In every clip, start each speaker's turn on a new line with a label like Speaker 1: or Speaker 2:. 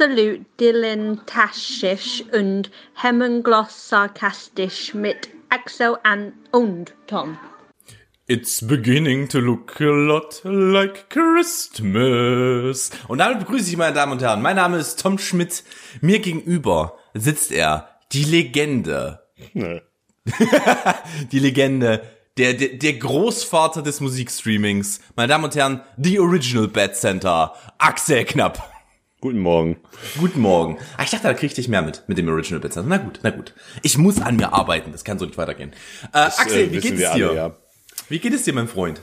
Speaker 1: absolut dilettantisch und hemmungslos sarkastisch mit Axel an und Tom.
Speaker 2: It's beginning to look a lot like Christmas. Und damit begrüße ich meine Damen und Herren. Mein Name ist Tom Schmidt. Mir gegenüber sitzt er, die Legende.
Speaker 3: Nee.
Speaker 2: die Legende, der, der, der Großvater des Musikstreamings. Meine Damen und Herren, The Original Bad Center, Axel Knapp.
Speaker 3: Guten Morgen.
Speaker 2: Guten Morgen. Ah, ich dachte, da kriegte ich mehr mit, mit dem Original Center. Na gut, na gut. Ich muss an mir arbeiten, das kann so nicht weitergehen. Äh,
Speaker 3: Das,
Speaker 2: Axel,
Speaker 3: äh,
Speaker 2: wie geht es dir?
Speaker 3: alle, ja.
Speaker 2: Wie geht es dir, mein Freund?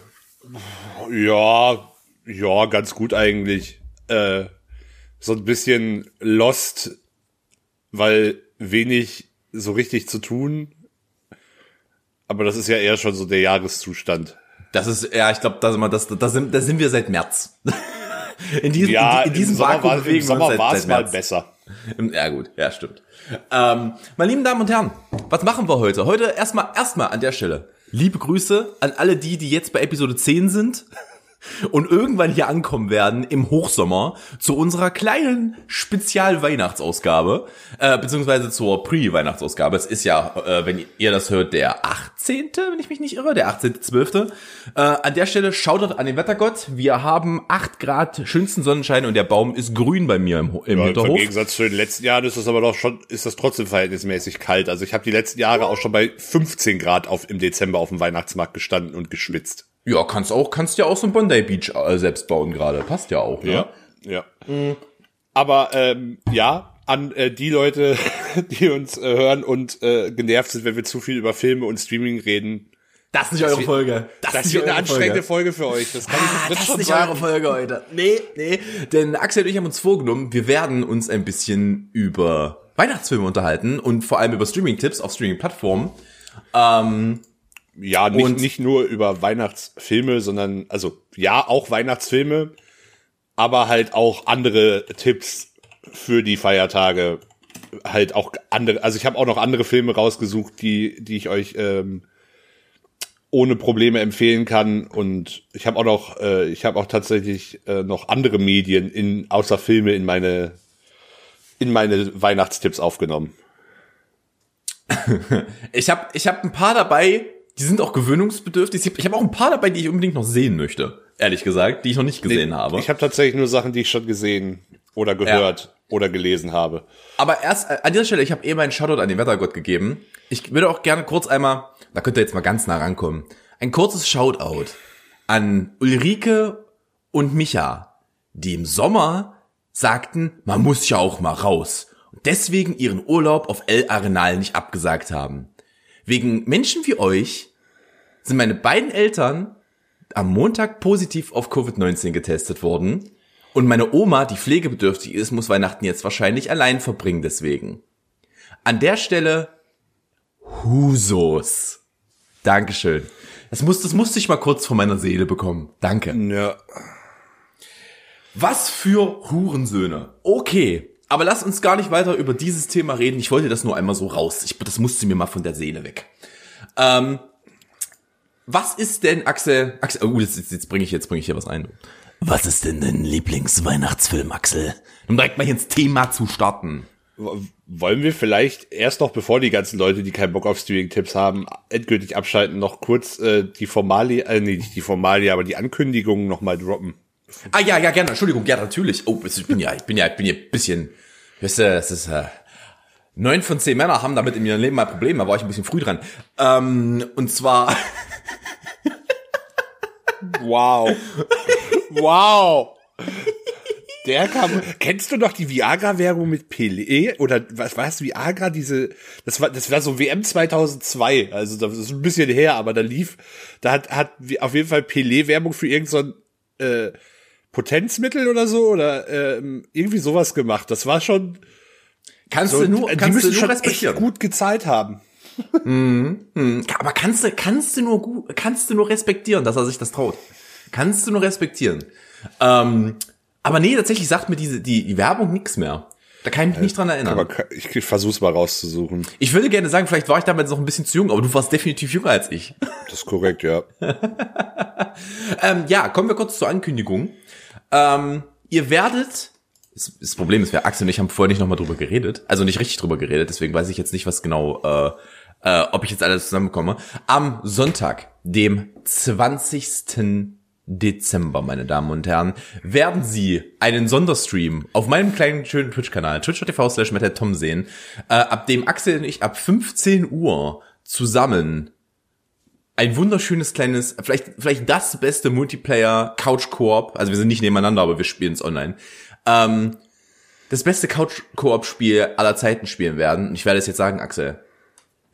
Speaker 3: Ja, ja, ganz gut eigentlich. Äh, so ein bisschen lost, weil wenig so richtig zu tun. Aber das ist ja eher schon so der Jahreszustand.
Speaker 2: Das ist, ja, ich glaube, da sind wir, das, da sind, da sind wir seit März. In diesem,
Speaker 3: Ja,
Speaker 2: in, in diesem
Speaker 3: Sommer,
Speaker 2: Vakuum
Speaker 3: war,
Speaker 2: bewegen wir uns
Speaker 3: Sommer
Speaker 2: seit,
Speaker 3: war
Speaker 2: seit
Speaker 3: es mal besser.
Speaker 2: Ja, gut, ja, stimmt. Ähm, meine lieben Damen und Herren, was machen wir heute? Heute erstmal, erstmal an der Stelle. Liebe Grüße an alle die, die jetzt bei Episode 10 sind und irgendwann hier ankommen werden im Hochsommer zu unserer kleinen Spezial-Weihnachtsausgabe, äh, beziehungsweise zur Pre-Weihnachtsausgabe. Es ist ja, äh, wenn ihr das hört, der 18., wenn ich mich nicht irre, der 18.12. Äh, an der Stelle Shoutout an den Wettergott. Wir haben 8 Grad schönsten Sonnenschein und der Baum ist grün bei mir im, im
Speaker 3: Ja, Im
Speaker 2: Hinterhof.
Speaker 3: Gegensatz zu den letzten Jahren ist das aber doch schon, ist das trotzdem verhältnismäßig kalt. Also ich habe die letzten Jahre auch schon bei 15 Grad auf, im Dezember auf dem Weihnachtsmarkt gestanden und geschwitzt.
Speaker 2: Ja, kannst auch, kannst ja auch so ein Bondi Beach äh, selbst bauen gerade. Passt ja auch, ne?
Speaker 3: Ja. Aber ähm, ja, an äh, die Leute, die uns äh, hören und äh, genervt sind, wenn wir zu viel über Filme und Streaming reden.
Speaker 2: Das ist nicht eure Folge.
Speaker 3: Das,
Speaker 2: ist
Speaker 3: wird eine anstrengende Folge für euch. Das kann
Speaker 2: Ah,
Speaker 3: ich
Speaker 2: das ist nicht
Speaker 3: sagen.
Speaker 2: eure Folge heute. Nee, nee. Denn Axel und ich haben uns vorgenommen, wir werden uns ein bisschen über Weihnachtsfilme unterhalten und vor allem über Streaming-Tipps auf Streaming-Plattformen. Ähm,
Speaker 3: Ja, nicht,
Speaker 2: Und-
Speaker 3: nicht nur über Weihnachtsfilme, sondern, also ja, auch Weihnachtsfilme, aber halt auch andere Tipps für die Feiertage. Halt auch andere, also ich habe auch noch andere Filme rausgesucht, die, die ich euch ähm, ohne Probleme empfehlen kann. Und ich habe auch noch, äh, ich habe auch tatsächlich äh, noch andere Medien in außer Filme in meine in meine Weihnachtstipps aufgenommen.
Speaker 2: ich habe ich hab ein paar dabei, die sind auch gewöhnungsbedürftig. Ich habe hab auch ein paar dabei, die ich unbedingt noch sehen möchte. Ehrlich gesagt, die ich noch nicht gesehen habe.
Speaker 3: Ich habe tatsächlich nur Sachen, die ich schon gesehen oder gehört oder gelesen habe.
Speaker 2: Aber erst äh, an dieser Stelle, ich habe eben einen Shoutout an den Wettergott gegeben. Ich würde auch gerne kurz einmal, da könnt ihr jetzt mal ganz nah rankommen, ein kurzes Shoutout an Ulrike und Micha, die im Sommer sagten, man muss ja auch mal raus und deswegen ihren Urlaub auf El Arenal nicht abgesagt haben. Wegen Menschen wie euch sind meine beiden Eltern am Montag positiv auf Covid-19 getestet worden. Und meine Oma, die pflegebedürftig ist, muss Weihnachten jetzt wahrscheinlich allein verbringen deswegen. An der Stelle Husos. Dankeschön. Das, muss, das musste ich mal kurz von meiner Seele bekommen. Danke.
Speaker 3: Ja.
Speaker 2: Was für Hurensöhne. Okay, aber lass uns gar nicht weiter über dieses Thema reden. Ich wollte das nur einmal so raus. Ich, das musste mir mal von der Seele weg. Ähm, was ist denn, Axel? Axel, oh, jetzt, jetzt, bringe ich jetzt bringe ich hier was ein. Was ist denn dein Lieblingsweihnachtsfilm, Axel? Um direkt mal hier ins Thema zu starten.
Speaker 3: Wollen wir vielleicht erst noch, bevor die ganzen Leute, die keinen Bock auf Streaming-Tipps haben, endgültig abschalten, noch kurz äh, die Formalie, äh, nee, nicht die Formalie, aber die Ankündigungen noch mal droppen?
Speaker 2: Ah ja, ja, gerne. Entschuldigung, ja, natürlich. Oh, ich bin ja, ich bin ja, ich bin ja ein bisschen, weißt du, es ist, äh, neun von zehn Männer haben damit in ihrem Leben mal Probleme, da war ich ein bisschen früh dran. Ähm, und zwar,
Speaker 3: Wow. wow. Der kam. Kennst du noch die Viagra-Werbung mit Pelé? Oder was war es, Viagra? Diese, das war, das war so WM 2002. Also, das ist ein bisschen her, aber da lief, da hat, hat auf jeden Fall Pelé Werbung für irgend so äh, Potenzmittel oder so oder ähm, irgendwie sowas gemacht. Das war schon.
Speaker 2: kannst
Speaker 3: So,
Speaker 2: du nur,
Speaker 3: die
Speaker 2: kannst du nur
Speaker 3: schon echt
Speaker 2: respektieren.
Speaker 3: gut gezahlt haben.
Speaker 2: Aber kannst du, kannst du nur gut, kannst du nur respektieren, dass er sich das traut. Kannst du nur respektieren. Ähm, aber nee, tatsächlich sagt mir diese, die, die Werbung nix mehr. Da kann ich mich nicht dran erinnern.
Speaker 3: Aber ich, versuch's mal rauszusuchen.
Speaker 2: ich würde gerne sagen, vielleicht war ich damals noch ein bisschen zu jung, aber du warst definitiv jünger als ich.
Speaker 3: Das ist korrekt, ja.
Speaker 2: Ähm, ja, kommen wir kurz zur Ankündigung. Ähm, ihr werdet Das, das Problem ist, wir Axel und ich haben vorher nicht nochmal drüber geredet. Also nicht richtig drüber geredet, deswegen weiß ich jetzt nicht, was genau, äh, äh, ob ich jetzt alles zusammenbekomme. Am Sonntag, dem 20. Dezember, meine Damen und Herren, werden Sie einen Sonderstream auf meinem kleinen schönen Twitch-Kanal, twitch.tv slash Tom sehen, äh, ab dem Axel und ich ab 15 Uhr zusammen ein wunderschönes kleines, vielleicht, vielleicht das beste Multiplayer Couch Koop, also wir sind nicht nebeneinander, aber wir spielen es online, ähm, das beste Couch Koop Spiel aller Zeiten spielen werden. Und ich werde es jetzt sagen, Axel.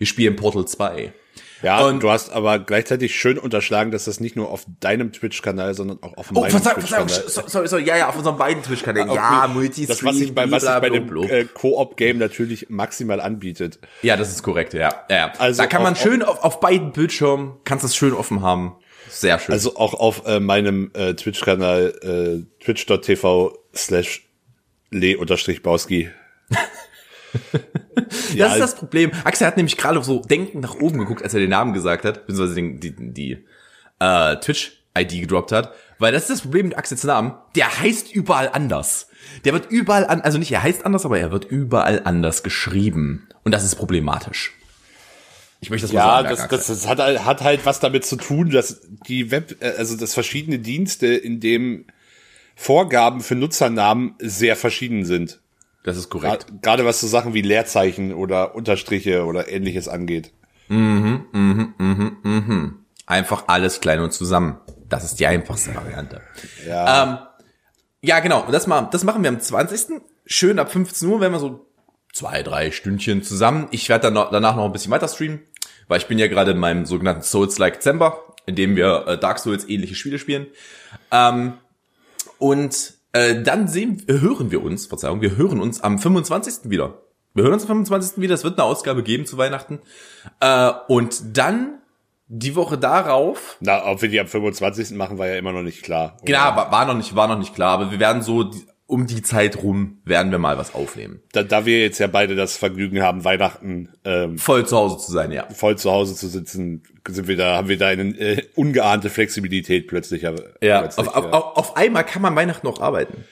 Speaker 2: Wir spielen Portal 2.
Speaker 3: Ja, und du hast aber gleichzeitig schön unterschlagen, dass das nicht nur auf deinem Twitch-Kanal, sondern auch auf
Speaker 2: oh,
Speaker 3: meinem Twitch-Kanal.
Speaker 2: Verzeihung, sorry, sorry, ja, ja, auf unseren beiden Twitch-Kanälen. Ja, Multistream,
Speaker 3: Das, was sich bei, was sich bei dem äh, Koop-Game natürlich maximal anbietet.
Speaker 2: Ja, das ist korrekt, ja. ja, ja.
Speaker 3: Also
Speaker 2: da kann man
Speaker 3: auf-
Speaker 2: schön auf, auf beiden Bildschirmen, kannst es schön offen haben. Sehr schön.
Speaker 3: Also auch auf äh, meinem äh, Twitch-Kanal äh, twitch.tv slash le-bauski.
Speaker 2: das ist das Problem. Axel hat nämlich gerade so denkend nach oben geguckt, als er den Namen gesagt hat, beziehungsweise den, die, die äh, Twitch-ID gedroppt hat. Weil das ist das Problem mit Axels Namen. Der heißt überall anders. Der wird überall an, also nicht er heißt anders, aber er wird überall anders geschrieben. Und das ist problematisch. Ich möchte das mal
Speaker 3: Ja,
Speaker 2: sagen.
Speaker 3: das,
Speaker 2: Axel.
Speaker 3: das, das hat, halt- hat halt was damit zu tun, dass die Web, äh, also dass verschiedene Dienste, in dem Vorgaben für Nutzernamen sehr verschieden sind.
Speaker 2: Das ist korrekt.
Speaker 3: Gerade was so Sachen wie Leerzeichen oder Unterstriche oder ähnliches angeht.
Speaker 2: Einfach alles klein und zusammen. Das ist die einfachste Variante.
Speaker 3: Ja.
Speaker 2: Ähm, ja, genau. Und das, ma- das machen wir am 20. Schön ab 15 Uhr, wenn wir so zwei, drei Stündchen zusammen. Ich werde dann noch, danach noch ein bisschen weiter streamen, weil ich bin ja gerade in meinem sogenannten Souls-like Dezember, in dem wir äh, Dark Souls ähnliche Spiele spielen. Ähm, und äh, dann sehen, hören wir uns, Verzeihung, wir hören uns am 25. wieder. Wir hören uns am 25. wieder. Es wird eine Ausgabe geben zu Weihnachten. Äh, und dann die Woche darauf
Speaker 3: Na, ob wir die am 25. machen, war ja immer noch nicht klar. Oder?
Speaker 2: Genau, war, noch nicht, war noch nicht klar, aber wir werden so die, um die Zeit rum werden wir mal was aufnehmen.
Speaker 3: Da, da wir jetzt ja beide das Vergnügen haben, Weihnachten ähm,
Speaker 2: Voll zu Hause zu sein, ja.
Speaker 3: voll zu Hause zu sitzen, sind wir da, haben wir da eine äh, ungeahnte Flexibilität plötzlich. aber-
Speaker 2: Ja,
Speaker 3: plötzlich,
Speaker 2: auf, auf, auf, auf einmal kann man Weihnachten noch arbeiten.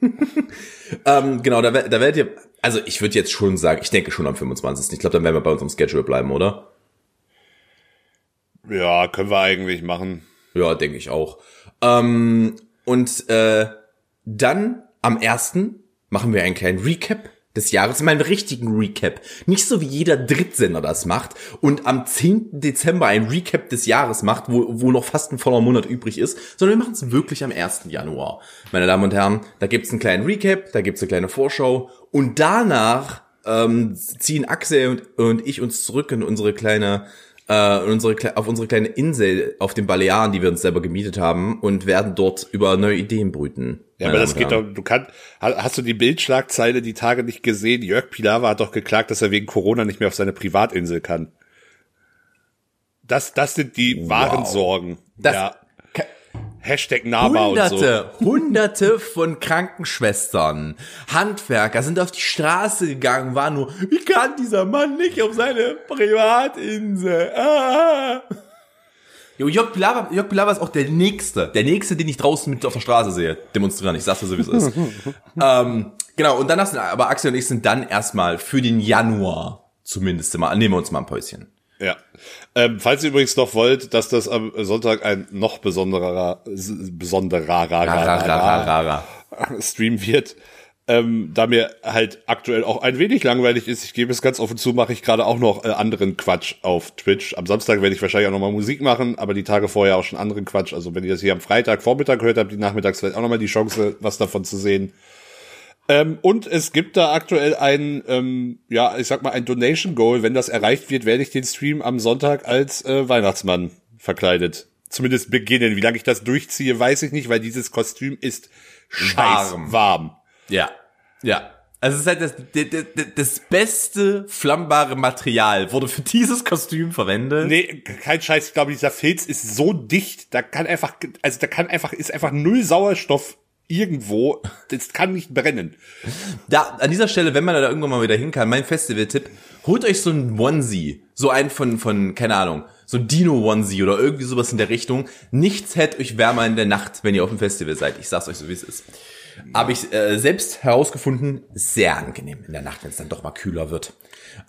Speaker 2: ähm, genau, da, da werdet ihr, also ich würde jetzt schon sagen, ich denke schon am 25. Ich glaube, dann werden wir bei uns am Schedule bleiben, oder?
Speaker 3: ja, können wir eigentlich machen.
Speaker 2: Ja, denke ich auch. Ähm, und äh, dann am ersten machen wir einen kleinen Recap des Jahres, mal einen richtigen Recap. Nicht so wie jeder Drittsender das macht und am 10. Dezember ein Recap des Jahres macht, wo, wo noch fast ein voller Monat übrig ist, sondern wir machen es wirklich am 1. Januar. Meine Damen und Herren, da gibt's einen kleinen Recap, da gibt's eine kleine Vorschau und danach ähm, ziehen Axel und, und ich uns zurück in unsere kleine äh, unsere, auf unsere kleine Insel auf den Balearen, die wir uns selber gemietet haben und werden dort über neue Ideen brüten.
Speaker 3: Ja, aber das geht doch, du kannst, hast du die Bildschlagzeile die Tage nicht gesehen? Jörg Pilawa hat doch geklagt, dass er wegen Corona nicht mehr auf seine Privatinsel kann. Das, das sind die wahren Sorgen.
Speaker 2: Das-
Speaker 3: ja. Hashtag Nama und so.
Speaker 2: Hunderte, hunderte von Krankenschwestern, Handwerker sind auf die Straße gegangen, waren nur, wie kann dieser Mann nicht auf seine Privatinsel? Ah. Jo, Jörg Pilawa, Jörg Pilawa ist auch der Nächste, der Nächste, den ich draußen mit auf der Straße sehe, demonstrieren. Ich sag's dir so, wie es ist. ähm, genau, und danach sind, aber Axel und ich sind dann erstmal für den Januar zumindest mal, nehmen wir uns mal ein Päuschen.
Speaker 3: Ja. Ähm, falls ihr übrigens noch wollt, dass das am Sonntag ein noch besonderer, besonderer. Stream wird, ähm, da mir halt aktuell auch ein wenig langweilig ist, ich gebe es ganz offen zu, mache ich gerade auch noch äh, anderen Quatsch auf Twitch. Am Samstag werde ich wahrscheinlich auch nochmal Musik machen, aber die Tage vorher auch schon anderen Quatsch. Also wenn ihr das hier am Freitag Vormittag hört, habt ihr nachmittags vielleicht auch nochmal die Chance, was davon zu sehen. Ähm, und es gibt da aktuell ein, ähm, ja, ich sag mal, ein Donation Goal. Wenn das erreicht wird, werde ich den Stream am Sonntag als äh, Weihnachtsmann verkleidet. Zumindest beginnen. Wie lange ich das durchziehe, weiß ich nicht, weil dieses Kostüm ist scheiß
Speaker 2: Warm.
Speaker 3: warm.
Speaker 2: Ja, ja. Also es ist halt das, das, das- beste flammbare Material wurde für dieses Kostüm verwendet.
Speaker 3: Nee, kein Scheiß. Ich glaube, dieser Filz ist so dicht, da kann einfach, also da kann einfach, ist einfach null Sauerstoff irgendwo. Das kann nicht brennen.
Speaker 2: Da, an dieser Stelle, wenn man da irgendwann mal wieder hin kann, mein Festival-Tipp, holt euch so einen Onesie. So einen von, von, keine Ahnung, so ein Dino-Onesie oder irgendwie sowas in der Richtung. Nichts hält euch wärmer in der Nacht, wenn ihr auf dem Festival seid. Ich sag's euch so, wie es ist. Habe ich äh, selbst herausgefunden, sehr angenehm in der Nacht, wenn es dann doch mal kühler wird.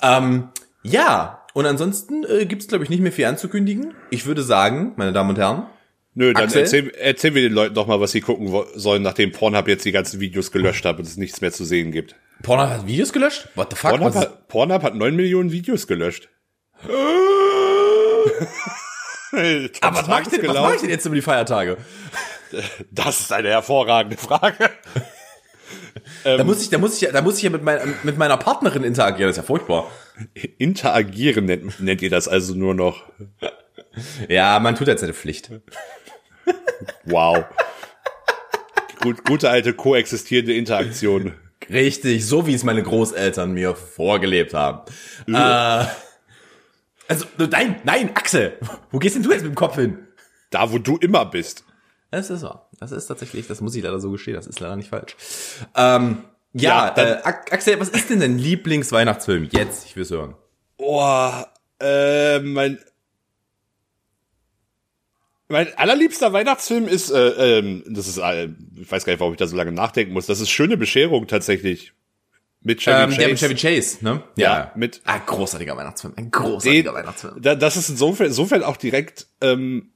Speaker 2: Ähm, ja, und ansonsten äh, gibt es, glaube ich, nicht mehr viel anzukündigen. Ich würde sagen, meine Damen und Herren,
Speaker 3: Nö, dann
Speaker 2: Axel?
Speaker 3: erzähl, erzählen wir den Leuten doch mal, was sie gucken sollen, nachdem Pornhub jetzt die ganzen Videos gelöscht hat und es nichts mehr zu sehen gibt.
Speaker 2: Pornhub hat Videos gelöscht? What the fuck?
Speaker 3: Pornhub hat, Pornhub hat 9 Millionen Videos gelöscht.
Speaker 2: Aber was mache ich, denn- was mach ich denn jetzt über die Feiertage?
Speaker 3: Das ist eine hervorragende Frage.
Speaker 2: Da muss ich, da muss ich, ja- da muss ich ja mit, mein, mit meiner Partnerin interagieren. Das ist ja furchtbar.
Speaker 3: Interagieren nennt, nennt ihr das also nur noch.
Speaker 2: Ja, man tut jetzt seine Pflicht.
Speaker 3: Wow. Gut, gute alte koexistierende Interaktion.
Speaker 2: Richtig, so wie es meine Großeltern mir vorgelebt haben. Äh, also, nein, nein, Axel, wo gehst denn du jetzt mit dem Kopf hin?
Speaker 3: Da, wo du immer bist.
Speaker 2: Das ist wahr. Das ist tatsächlich, das muss ich leider so gestehen, das ist leider nicht falsch. Ähm, ja,
Speaker 3: Ja,
Speaker 2: äh, Axel, was ist denn dein Lieblingsweihnachtsfilm? Jetzt, ich will's hören.
Speaker 3: Oh, äh, mein, mein allerliebster Weihnachtsfilm ist, äh, ähm, das ist, äh, ich weiß gar nicht, warum ich da so lange nachdenken muss. Das ist schöne Bescherung tatsächlich. Mit Chevy
Speaker 2: Ähm,
Speaker 3: Chase.
Speaker 2: der mit Chevy Chase, ne?
Speaker 3: Ja, mit-
Speaker 2: Ah, großartiger Weihnachtsfilm, ein großartiger Weihnachtsfilm.
Speaker 3: da, das ist insofern, insofern auch direkt ähm,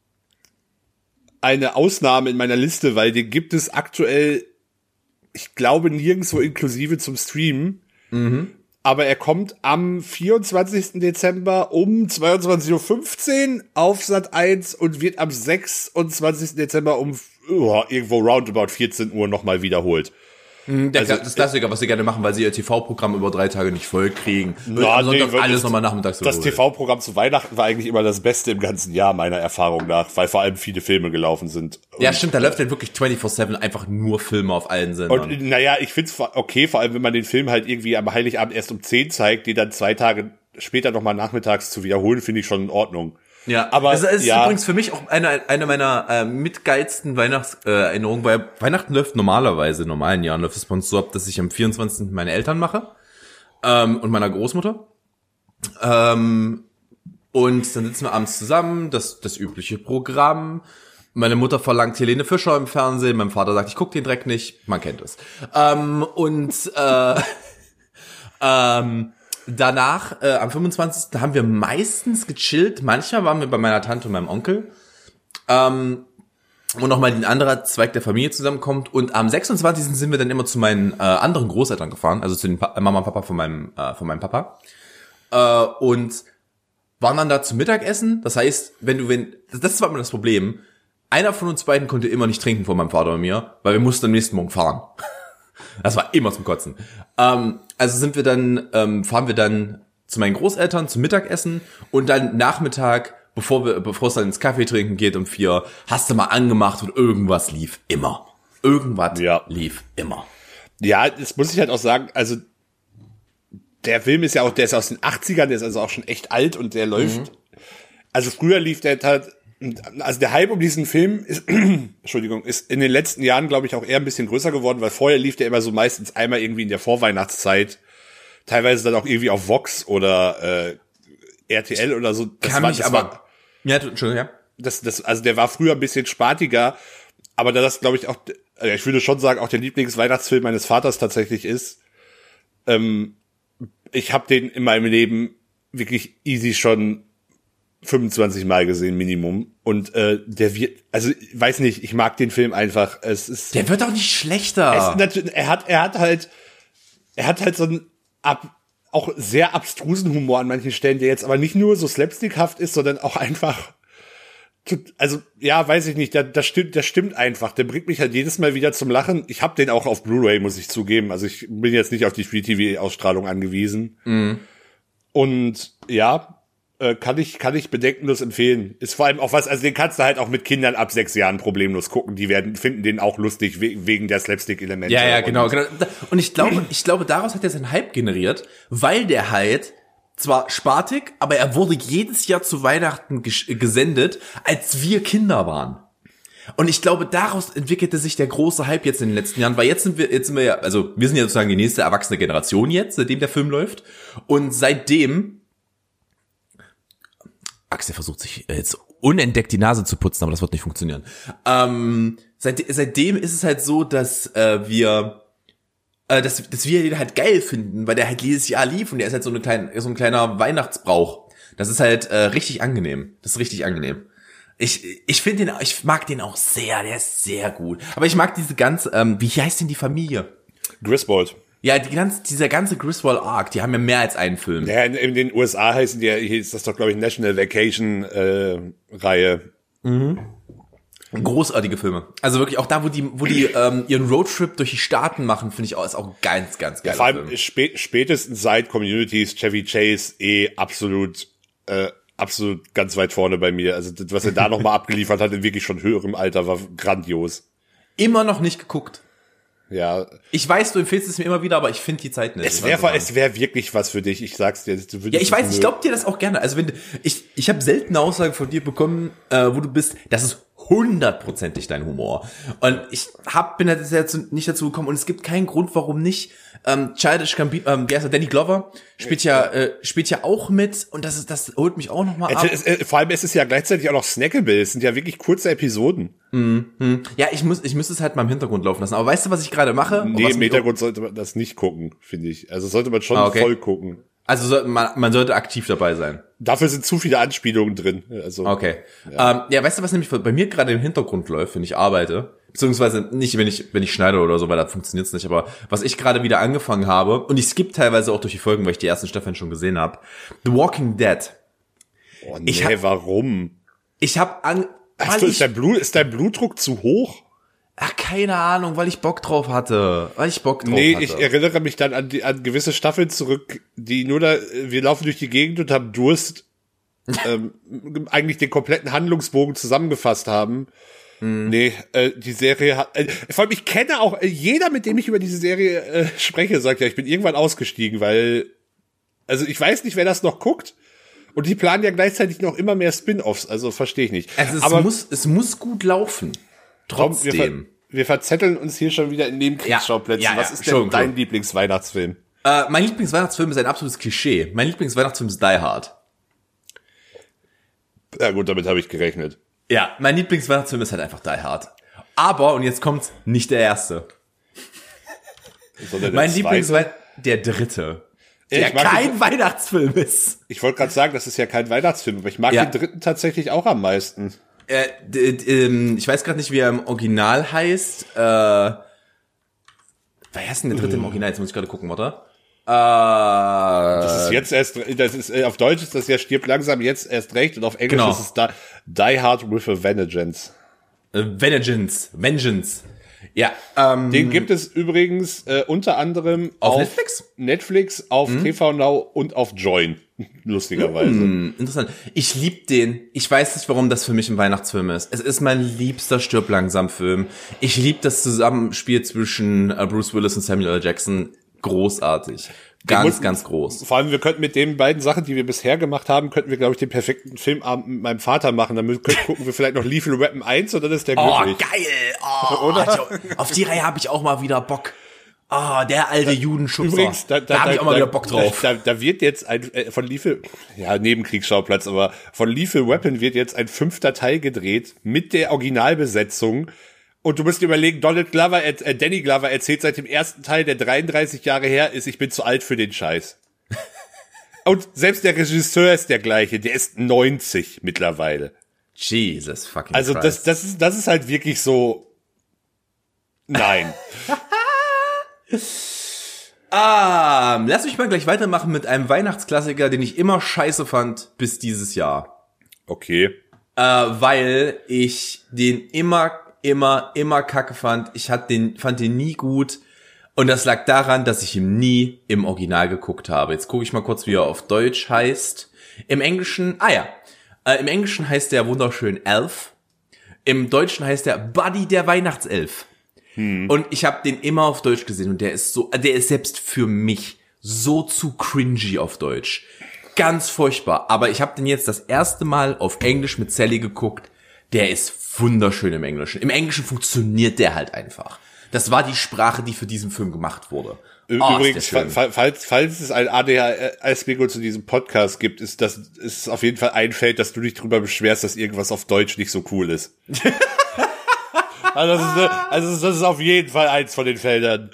Speaker 3: eine Ausnahme in meiner Liste, weil den gibt es aktuell, ich glaube, nirgendwo inklusive zum Streamen. Aber er kommt am 24. Dezember um 22.15 Uhr auf Sat 1 und wird am 26. Dezember um oh, irgendwo roundabout 14 Uhr nochmal wiederholt.
Speaker 2: Der,
Speaker 3: Also,
Speaker 2: das Klassiker, was sie gerne machen, weil sie ihr TV-Programm über drei Tage nicht voll kriegen.
Speaker 3: Na,
Speaker 2: am
Speaker 3: nee,
Speaker 2: Sonntag alles nochmal nachmittags
Speaker 3: Das. TV-Programm zu Weihnachten war eigentlich immer das Beste im ganzen Jahr, meiner Erfahrung nach, weil vor allem viele Filme gelaufen sind.
Speaker 2: Ja, stimmt, da läuft halt wirklich 24-7 einfach nur Filme auf allen Sendern.
Speaker 3: Und naja, ich find's okay, vor allem wenn man den Film halt irgendwie am Heiligabend erst um 10 zeigt, den dann zwei Tage später nochmal nachmittags zu wiederholen, finde ich schon in Ordnung.
Speaker 2: Ja,
Speaker 3: aber
Speaker 2: das ist
Speaker 3: ja.
Speaker 2: übrigens für mich auch eine, eine meiner äh, mitgeilsten Weihnachtserinnerungen, äh, Erinnerungen, weil Weihnachten läuft normalerweise, in normalen Jahren läuft es bei uns so ab, dass ich am 24. meine Eltern mache ähm, und meiner Großmutter. Ähm, und dann sitzen wir abends zusammen, das, das übliche Programm. Meine Mutter verlangt Helene Fischer im Fernsehen, mein Vater sagt, ich guck den Dreck nicht, man kennt es. Ähm, und äh, ähm, danach, äh, am 25. haben wir meistens gechillt. Manchmal waren wir bei meiner Tante und meinem Onkel. Ähm, wo nochmal ein anderer Zweig der Familie zusammenkommt. Und am 26. sind wir dann immer zu meinen äh, anderen Großeltern gefahren, also zu den pa Mama und Papa von meinem, äh, von meinem Papa. Äh, und waren dann da zum Mittagessen. Das heißt, wenn du, wenn, das war immer das Problem. Einer von uns beiden konnte immer nicht trinken von meinem Vater und mir, weil wir mussten am nächsten Morgen fahren. Das war immer zum Kotzen. Ähm, also sind wir dann, ähm, fahren wir dann zu meinen Großeltern zum Mittagessen und dann Nachmittag, bevor wir, bevor es dann ins Kaffee trinken geht um vier, hast du mal angemacht und irgendwas lief immer. Irgendwas
Speaker 3: Ja.
Speaker 2: lief immer.
Speaker 3: Ja, das muss ich halt auch sagen, also der Film ist ja auch, der ist aus den 80ern, der ist also auch schon echt alt und der läuft. Also früher lief der halt, also der Hype um diesen Film ist, Entschuldigung, ist in den letzten Jahren, glaube ich, auch eher ein bisschen größer geworden, weil vorher lief der immer so meistens einmal irgendwie in der Vorweihnachtszeit, teilweise dann auch irgendwie auf Vox oder äh, RTL oder so. Das
Speaker 2: Kann
Speaker 3: war,
Speaker 2: mich
Speaker 3: das
Speaker 2: aber,
Speaker 3: war,
Speaker 2: ja, Entschuldigung, ja.
Speaker 3: das, das, also der war früher ein bisschen spartiger, aber da das, glaube ich, auch, also ich würde schon sagen, auch der Lieblingsweihnachtsfilm meines Vaters tatsächlich ist. Ähm, ich habe den in meinem Leben wirklich easy schon 25 Mal gesehen, Minimum. Und äh, der wird, also ich weiß nicht, ich mag den Film einfach. Es ist,
Speaker 2: Der wird auch nicht schlechter.
Speaker 3: natürlich- er hat, er hat halt, er hat halt so einen ab, auch sehr abstrusen Humor an manchen Stellen, der jetzt aber nicht nur so slapstickhaft ist, sondern auch einfach, also ja, weiß ich nicht, das, das stimmt, das stimmt einfach. Der bringt mich halt jedes Mal wieder zum Lachen. Ich habe den auch auf Blu-ray, muss ich zugeben. Also ich bin jetzt nicht auf die Free TV Ausstrahlung angewiesen. Und ja, äh, kann ich kann ich bedenkenlos empfehlen. Ist vor allem auch was, also den kannst du halt auch mit Kindern ab sechs Jahren problemlos gucken. Die werden finden den auch lustig we wegen der Slapstick-Elemente.
Speaker 2: Ja, ja, genau, genau. Und ich glaube, ich glaube, daraus hat er seinen Hype generiert, weil der halt zwar spartig, aber er wurde jedes Jahr zu Weihnachten gesendet, als wir Kinder waren. Und ich glaube, daraus entwickelte sich der große Hype jetzt in den letzten Jahren, weil jetzt sind wir, jetzt sind wir ja, also wir sind ja sozusagen die nächste erwachsene Generation jetzt, seitdem der Film läuft. Und seitdem, Axel versucht sich jetzt unentdeckt die Nase zu putzen, aber das wird nicht funktionieren. Ähm, seit, seitdem ist es halt so, dass äh, wir äh, dass, dass wir den halt geil finden, weil der halt jedes Jahr lief und der ist halt so, eine kleine, so ein kleiner Weihnachtsbrauch. Das ist halt äh, richtig angenehm. Das ist richtig angenehm. Ich, ich finde den, ich mag den auch sehr, der ist sehr gut. Aber ich mag diese ganze, ähm, wie heißt denn die Familie?
Speaker 3: Griswold.
Speaker 2: Ja, die ganze, dieser ganze Griswold Arc, die haben ja mehr als einen Film.
Speaker 3: Ja, in, in den USA heißen die, hier ist das doch, glaube ich, National Vacation äh, Reihe.
Speaker 2: Großartige Filme. Also wirklich auch da, wo die, wo die ähm, ihren Roadtrip durch die Staaten machen, finde ich auch, ist auch ganz, ganz geiler
Speaker 3: Vor allem
Speaker 2: Film.
Speaker 3: spä spätestens seit Communities Chevy Chase eh absolut, äh, absolut ganz weit vorne bei mir. Also das, was er da nochmal abgeliefert hat, in wirklich schon höherem Alter, war grandios.
Speaker 2: Immer noch nicht geguckt.
Speaker 3: Ja,
Speaker 2: Ich weiß, du empfiehlst es mir immer wieder, aber ich finde die Zeit nicht.
Speaker 3: es wäre es wär wirklich was für dich. Ich sag's dir. Du würdest
Speaker 2: Ja, ich weiß, ich glaube dir das auch gerne. Also wenn du- ich ich habe selten eine Aussage von dir bekommen, äh, wo du bist, das ist hundertprozentig dein Humor. Und ich hab bin jetzt nicht dazu gekommen und es gibt keinen Grund, warum nicht. Ähm, Childish Gambino, ähm, wie heißt er, Danny Glover spielt ja äh, spielt ja auch mit und das ist das holt mich auch noch mal ab.
Speaker 3: Es, es, äh, vor allem ist es ja gleichzeitig auch noch snackable. Es sind ja wirklich kurze Episoden.
Speaker 2: Ja, ich muss ich müsste es halt mal im Hintergrund laufen lassen. Aber weißt du, was ich gerade mache?
Speaker 3: Nee, im Hintergrund sollte man das nicht gucken, finde ich. Also sollte man schon
Speaker 2: Ah, okay.
Speaker 3: voll gucken.
Speaker 2: Also man, man sollte aktiv dabei sein.
Speaker 3: Dafür sind zu viele Anspielungen drin. Also
Speaker 2: Okay. Ja, ähm, ja weißt du, was nämlich bei mir gerade im Hintergrund läuft, wenn ich arbeite? Beziehungsweise nicht, wenn ich, wenn ich schneide oder so, weil da funktioniert's nicht. Aber was ich gerade wieder angefangen habe, und ich skippe teilweise auch durch die Folgen, weil ich die ersten Staffeln schon gesehen habe, The Walking Dead.
Speaker 3: oh, nee,
Speaker 2: ich hab-
Speaker 3: warum?
Speaker 2: Ich habe an... Weil
Speaker 3: so, ist, dein Blut, ist dein Blutdruck zu hoch?
Speaker 2: Ach, keine Ahnung, weil ich Bock drauf hatte. Weil ich Bock drauf
Speaker 3: Nee,
Speaker 2: hatte.
Speaker 3: ich erinnere mich dann an, die, an gewisse Staffeln zurück, die nur da, wir laufen durch die Gegend und haben Durst, ähm, eigentlich den kompletten Handlungsbogen zusammengefasst haben.
Speaker 2: Hm.
Speaker 3: Nee, äh, die Serie hat, äh, vor allem ich kenne auch, äh, jeder, mit dem ich über diese Serie äh, spreche, sagt ja, ich bin irgendwann ausgestiegen, weil, also ich weiß nicht, wer das noch guckt. Und die planen ja gleichzeitig noch immer mehr Spin-offs, also verstehe ich nicht.
Speaker 2: also es,
Speaker 3: Aber
Speaker 2: muss, es muss gut laufen.
Speaker 3: Tom, wir, ver
Speaker 2: Trotzdem.
Speaker 3: wir verzetteln uns hier schon wieder in Nebenkriegsschauplätzen.
Speaker 2: Ja, ja,
Speaker 3: Was
Speaker 2: ja,
Speaker 3: ist denn dein Lieblingsweihnachtsfilm?
Speaker 2: Äh, mein Lieblingsweihnachtsfilm ist ein absolutes Klischee. Mein Lieblingsweihnachtsfilm ist Die Hard.
Speaker 3: Ja gut, damit habe ich gerechnet.
Speaker 2: Ja, mein Lieblingsweihnachtsfilm ist halt einfach Die Hard. Aber, und jetzt kommt's, nicht der erste.
Speaker 3: Sondern der
Speaker 2: Mein
Speaker 3: zweite.
Speaker 2: Lieblingsweihnachtfilm, der dritte. Der kein
Speaker 3: den-
Speaker 2: Weihnachtsfilm ist.
Speaker 3: Ich wollte gerade sagen, das ist ja kein Weihnachtsfilm, aber ich mag
Speaker 2: Ja.
Speaker 3: den dritten tatsächlich auch am meisten.
Speaker 2: Äh, ähm, ich weiß gerade nicht, wie er im Original heißt. Äh, wer heißt denn der dritte im Original? Jetzt muss ich gerade gucken, warte. Äh,
Speaker 3: Das ist jetzt erst, das ist, äh, auf Deutsch ist das ja stirbt langsam jetzt erst recht und auf Englisch
Speaker 2: Genau.
Speaker 3: ist es da, Die Hard with a Vengeance.
Speaker 2: äh, Vengeance. Vengeance. Ja, ähm,
Speaker 3: Den gibt es übrigens äh, unter anderem
Speaker 2: Auf Netflix? Mhm.
Speaker 3: Netflix, auf TV Now und auf Join. Lustigerweise.
Speaker 2: Hm, interessant. Ich lieb den. Ich weiß nicht, warum das für mich ein Weihnachtsfilm ist. Es ist mein liebster Stirb langsam Film. Ich lieb das Zusammenspiel zwischen äh, Bruce Willis und Samuel L. Jackson. Großartig. Ganz,
Speaker 3: muss-
Speaker 2: ganz groß.
Speaker 3: Vor allem, wir könnten mit den beiden Sachen, die wir bisher gemacht haben, könnten wir, glaube ich, den perfekten Filmabend mit meinem Vater machen. Dann müssen- können- gucken wir vielleicht noch Lethal Weapon 1 und dann ist der
Speaker 2: Oh,
Speaker 3: glücklich.
Speaker 2: geil. Oh,
Speaker 3: Oder?
Speaker 2: Auf die Reihe habe ich auch mal wieder Bock. Ah, der alte Judenschubser.
Speaker 3: Übrigens, da, da,
Speaker 2: habe ich
Speaker 3: da-
Speaker 2: auch mal
Speaker 3: da,
Speaker 2: wieder Bock drauf.
Speaker 3: Da, da, da wird jetzt ein äh, von Lethal, ja Nebenkriegsschauplatz, aber von Lethal Weapon wird jetzt ein fünfter Teil gedreht mit der Originalbesetzung. Und du musst dir überlegen, Donald Glover, äh, Danny Glover erzählt seit dem ersten Teil, der 33 Jahre her ist, ich bin zu alt für den Scheiß. Und selbst der Regisseur ist der gleiche, der ist 90 mittlerweile.
Speaker 2: Jesus fucking
Speaker 3: Also
Speaker 2: Christ.
Speaker 3: das, das ist, das ist halt wirklich so. Nein.
Speaker 2: Ah, lass mich mal gleich weitermachen mit einem Weihnachtsklassiker, den ich immer scheiße fand bis dieses Jahr.
Speaker 3: Okay.
Speaker 2: Äh, weil ich den immer, immer, immer kacke fand. Ich hat den, fand den nie gut. Und das lag daran, dass ich ihn nie im Original geguckt habe. Jetzt gucke ich mal kurz, wie er auf Deutsch heißt. Im Englischen, ah ja, äh, im Englischen heißt der wunderschön Elf. Im Deutschen heißt der Buddy der Weihnachtself. Und ich habe den immer auf Deutsch gesehen und der ist so, der ist selbst für mich so zu cringy auf Deutsch. Ganz furchtbar. Aber ich habe den jetzt das erste Mal auf Englisch mit Sally geguckt. Der ist wunderschön im Englischen. Im Englischen funktioniert der halt einfach. Das war die Sprache, die für diesen Film gemacht wurde. Oh,
Speaker 3: Übrigens, falls, falls es ein ADHS-Bingo zu diesem Podcast gibt, ist das ist auf jeden Fall ein Feld, dass du dich drüber beschwerst, dass irgendwas auf Deutsch nicht so cool ist. Also das, ist, also das ist auf jeden Fall eins von den Feldern.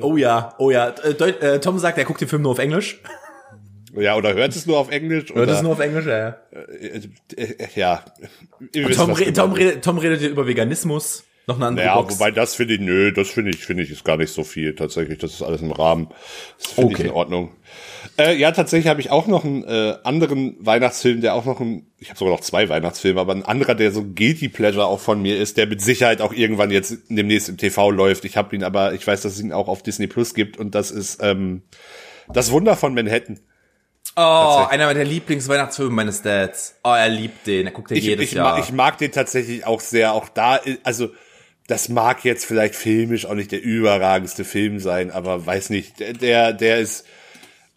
Speaker 2: Oh ja, oh ja. Äh, äh, Tom sagt, er guckt den Film nur auf Englisch.
Speaker 3: Ja, oder hört es nur auf Englisch?
Speaker 2: Hört
Speaker 3: Oder,
Speaker 2: es nur auf Englisch, ja. ja.
Speaker 3: äh, äh, ja.
Speaker 2: Tom, re Tom, redet, Tom redet hier über Veganismus. Noch eine andere
Speaker 3: Ja,
Speaker 2: Box.
Speaker 3: wobei das finde ich, nö, das finde ich, finde ich ist gar nicht so viel tatsächlich. Das ist alles im Rahmen. Das finde
Speaker 2: Okay.
Speaker 3: ich in Ordnung. Äh, ja, tatsächlich habe ich auch noch einen äh, anderen Weihnachtsfilm, der auch noch ein, ich habe sogar noch zwei Weihnachtsfilme, aber ein anderer, der so ein guilty pleasure auch von mir ist, der mit Sicherheit auch irgendwann jetzt demnächst im TV läuft. Ich habe ihn aber, ich weiß, dass es ihn auch auf Disney Plus gibt und das ist ähm, das Wunder von Manhattan.
Speaker 2: oh, einer der Lieblingsweihnachtsfilme meines Dads. Oh, er liebt den. Er guckt den
Speaker 3: Ich,
Speaker 2: jedes
Speaker 3: ich,
Speaker 2: Jahr.
Speaker 3: mag, ich mag den tatsächlich auch sehr. Auch da, also das mag jetzt vielleicht filmisch auch nicht der überragendste Film sein, aber weiß nicht, der, der, der ist,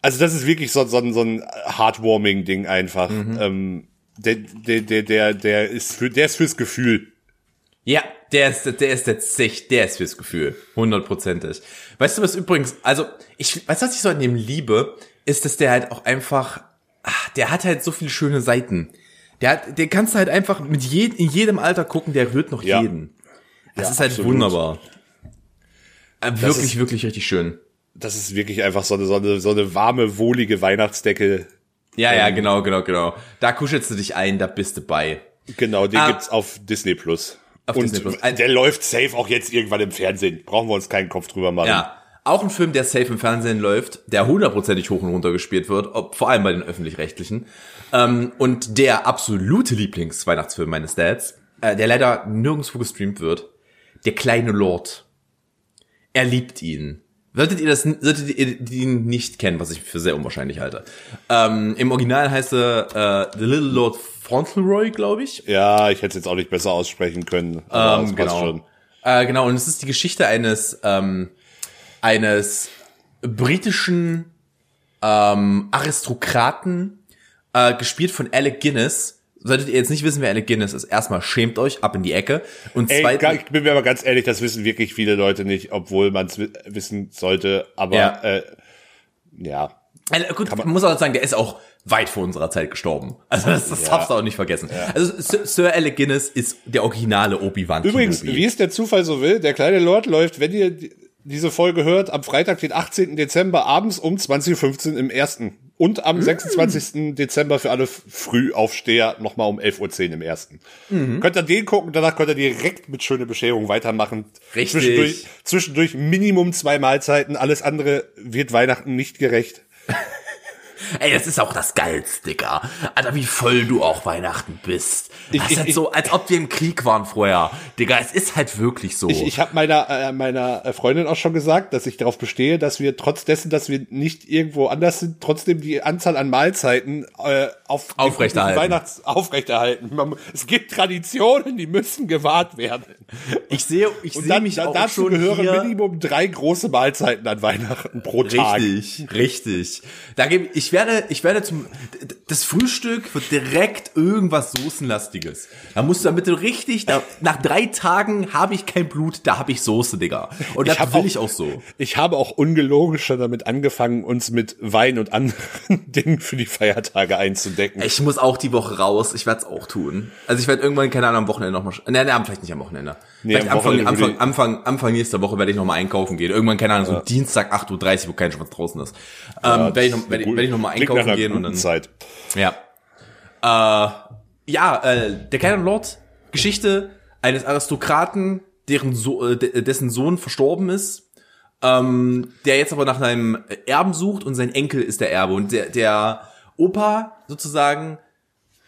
Speaker 3: also das ist wirklich so, so, ein- so ein heartwarming Ding einfach.
Speaker 2: Mhm.
Speaker 3: Ähm, der, der, der, der, der ist für, der ist fürs Gefühl.
Speaker 2: Ja, der ist, der ist tatsächlich, der ist fürs Gefühl. Hundertprozentig. Weißt du was übrigens, also, ich, weißt du, was ich so an dem liebe, ist, dass der halt auch einfach, ach, der hat halt so viele schöne Seiten. Der hat, den kannst du halt einfach mit jedem, in jedem Alter gucken, der rührt noch
Speaker 3: Ja.
Speaker 2: jeden. Das
Speaker 3: Ja,
Speaker 2: ist halt
Speaker 3: absolut.
Speaker 2: wunderbar. Äh, wirklich,
Speaker 3: ist-
Speaker 2: wirklich richtig schön.
Speaker 3: Das ist wirklich einfach so eine, so eine, so eine warme, wohlige Weihnachtsdecke.
Speaker 2: Ja, ja, genau, genau, genau. Da kuschelst du dich ein, da bist du bei.
Speaker 3: Genau, den
Speaker 2: Ah.
Speaker 3: gibt's auf Disney Plus.
Speaker 2: Auf
Speaker 3: Und
Speaker 2: Disney Plus.
Speaker 3: Der läuft safe auch jetzt irgendwann im Fernsehen. Brauchen wir uns keinen Kopf drüber machen.
Speaker 2: Ja. Auch ein Film, der safe im Fernsehen läuft, der hundertprozentig hoch und runter gespielt wird, ob, vor allem bei den öffentlich-rechtlichen. Ähm, und der absolute Lieblingsweihnachtsfilm meines Dads, äh, der leider nirgendwo gestreamt wird, Der kleine Lord. Er liebt ihn. Solltet ihr das, solltet ihr ihn nicht kennen, was ich für sehr unwahrscheinlich halte. Ähm, Im Original heißt er äh, The Little Lord Fauntleroy, glaube ich.
Speaker 3: Ja, ich hätte es jetzt auch nicht besser aussprechen können.
Speaker 2: Ähm, genau. Äh, genau, und es ist die Geschichte eines, ähm, eines britischen ähm, Aristokraten, äh, gespielt von Alec Guinness. Solltet ihr jetzt nicht wissen, wer Alec Guinness ist, erstmal schämt euch ab in die Ecke. Und
Speaker 3: Ey,
Speaker 2: zweitens,
Speaker 3: ich bin mir aber ganz ehrlich, das wissen wirklich viele Leute nicht, obwohl man es wissen sollte. Aber
Speaker 2: Ja.
Speaker 3: äh, ja.
Speaker 2: Also, gut, man muss auch sagen, der ist auch weit vor unserer Zeit gestorben. Also das, das
Speaker 3: Ja.
Speaker 2: darfst du auch nicht vergessen. Also Sir, Sir Alec Guinness ist der originale Obi-Wan
Speaker 3: Übrigens,
Speaker 2: Kenobi.
Speaker 3: wie es der Zufall so will, der kleine Lord läuft, wenn ihr die- diese Folge hört, am Freitag, den 18. Dezember abends um 20.15 Uhr im ersten. Und
Speaker 2: Mm.
Speaker 3: am 26. Dezember für alle Frühaufsteher nochmal um 11.10 Uhr im ersten.
Speaker 2: Mhm.
Speaker 3: Könnt ihr den gucken, danach könnt ihr direkt mit schöne Bescherung weitermachen.
Speaker 2: Richtig.
Speaker 3: Zwischendurch, zwischendurch Minimum zwei Mahlzeiten, alles andere wird Weihnachten nicht gerecht.
Speaker 2: Ey, das ist auch das Geilste, Digga. Alter, wie voll du auch Weihnachten bist.
Speaker 3: Ich-
Speaker 2: das ist halt
Speaker 3: ich-
Speaker 2: so, als ob wir im Krieg waren vorher. Digga, es ist halt wirklich so.
Speaker 3: Ich, ich habe meiner, äh, meiner Freundin auch schon gesagt, dass ich darauf bestehe, dass wir trotz dessen, dass wir nicht irgendwo anders sind, trotzdem die Anzahl an Mahlzeiten äh, auf
Speaker 2: Aufrechterhalten.
Speaker 3: Weihnachts aufrechterhalten. Man, es gibt Traditionen, die müssen gewahrt werden.
Speaker 2: ich sehe, ich
Speaker 3: Und
Speaker 2: sehe
Speaker 3: dann,
Speaker 2: mich
Speaker 3: da,
Speaker 2: auch
Speaker 3: dazu
Speaker 2: schon
Speaker 3: gehören
Speaker 2: hier.
Speaker 3: Minimum drei große Mahlzeiten an Weihnachten pro Tag.
Speaker 2: Richtig, richtig. Da gebe ich werde, ich werde zum das Frühstück wird direkt irgendwas Soßenlastiges. Da musst du damit du richtig, da, nach drei Tagen habe ich kein Blut, da habe ich Soße, Digga. Und das will
Speaker 3: auch-
Speaker 2: ich auch so.
Speaker 3: Ich habe auch ungelogen schon damit angefangen, uns mit Wein und anderen Dingen für die Feiertage einzudecken.
Speaker 2: Ich muss auch die Woche raus. Ich werde es auch tun. Also ich werde irgendwann, keine Ahnung, am Wochenende nochmal. Ne, ne, vielleicht nicht am Wochenende.
Speaker 3: Nee,
Speaker 2: vielleicht
Speaker 3: am
Speaker 2: Anfang,
Speaker 3: Wochenende würde
Speaker 2: Anfang, Anfang, Anfang nächster Woche werde ich nochmal einkaufen gehen. Irgendwann, keine Ahnung, so Dienstag 8.30 Uhr, wo kein Schwanz draußen ist. Ähm, werde ich noch, werde ich, werde mal einkaufen gehen und dann.
Speaker 3: Zeit.
Speaker 2: Ja. Äh, ja, äh, der kleine Lord, Geschichte eines Aristokraten, deren so äh, de- dessen Sohn verstorben ist, ähm, der jetzt aber nach einem Erben sucht und sein Enkel ist der Erbe. Und der, der Opa sozusagen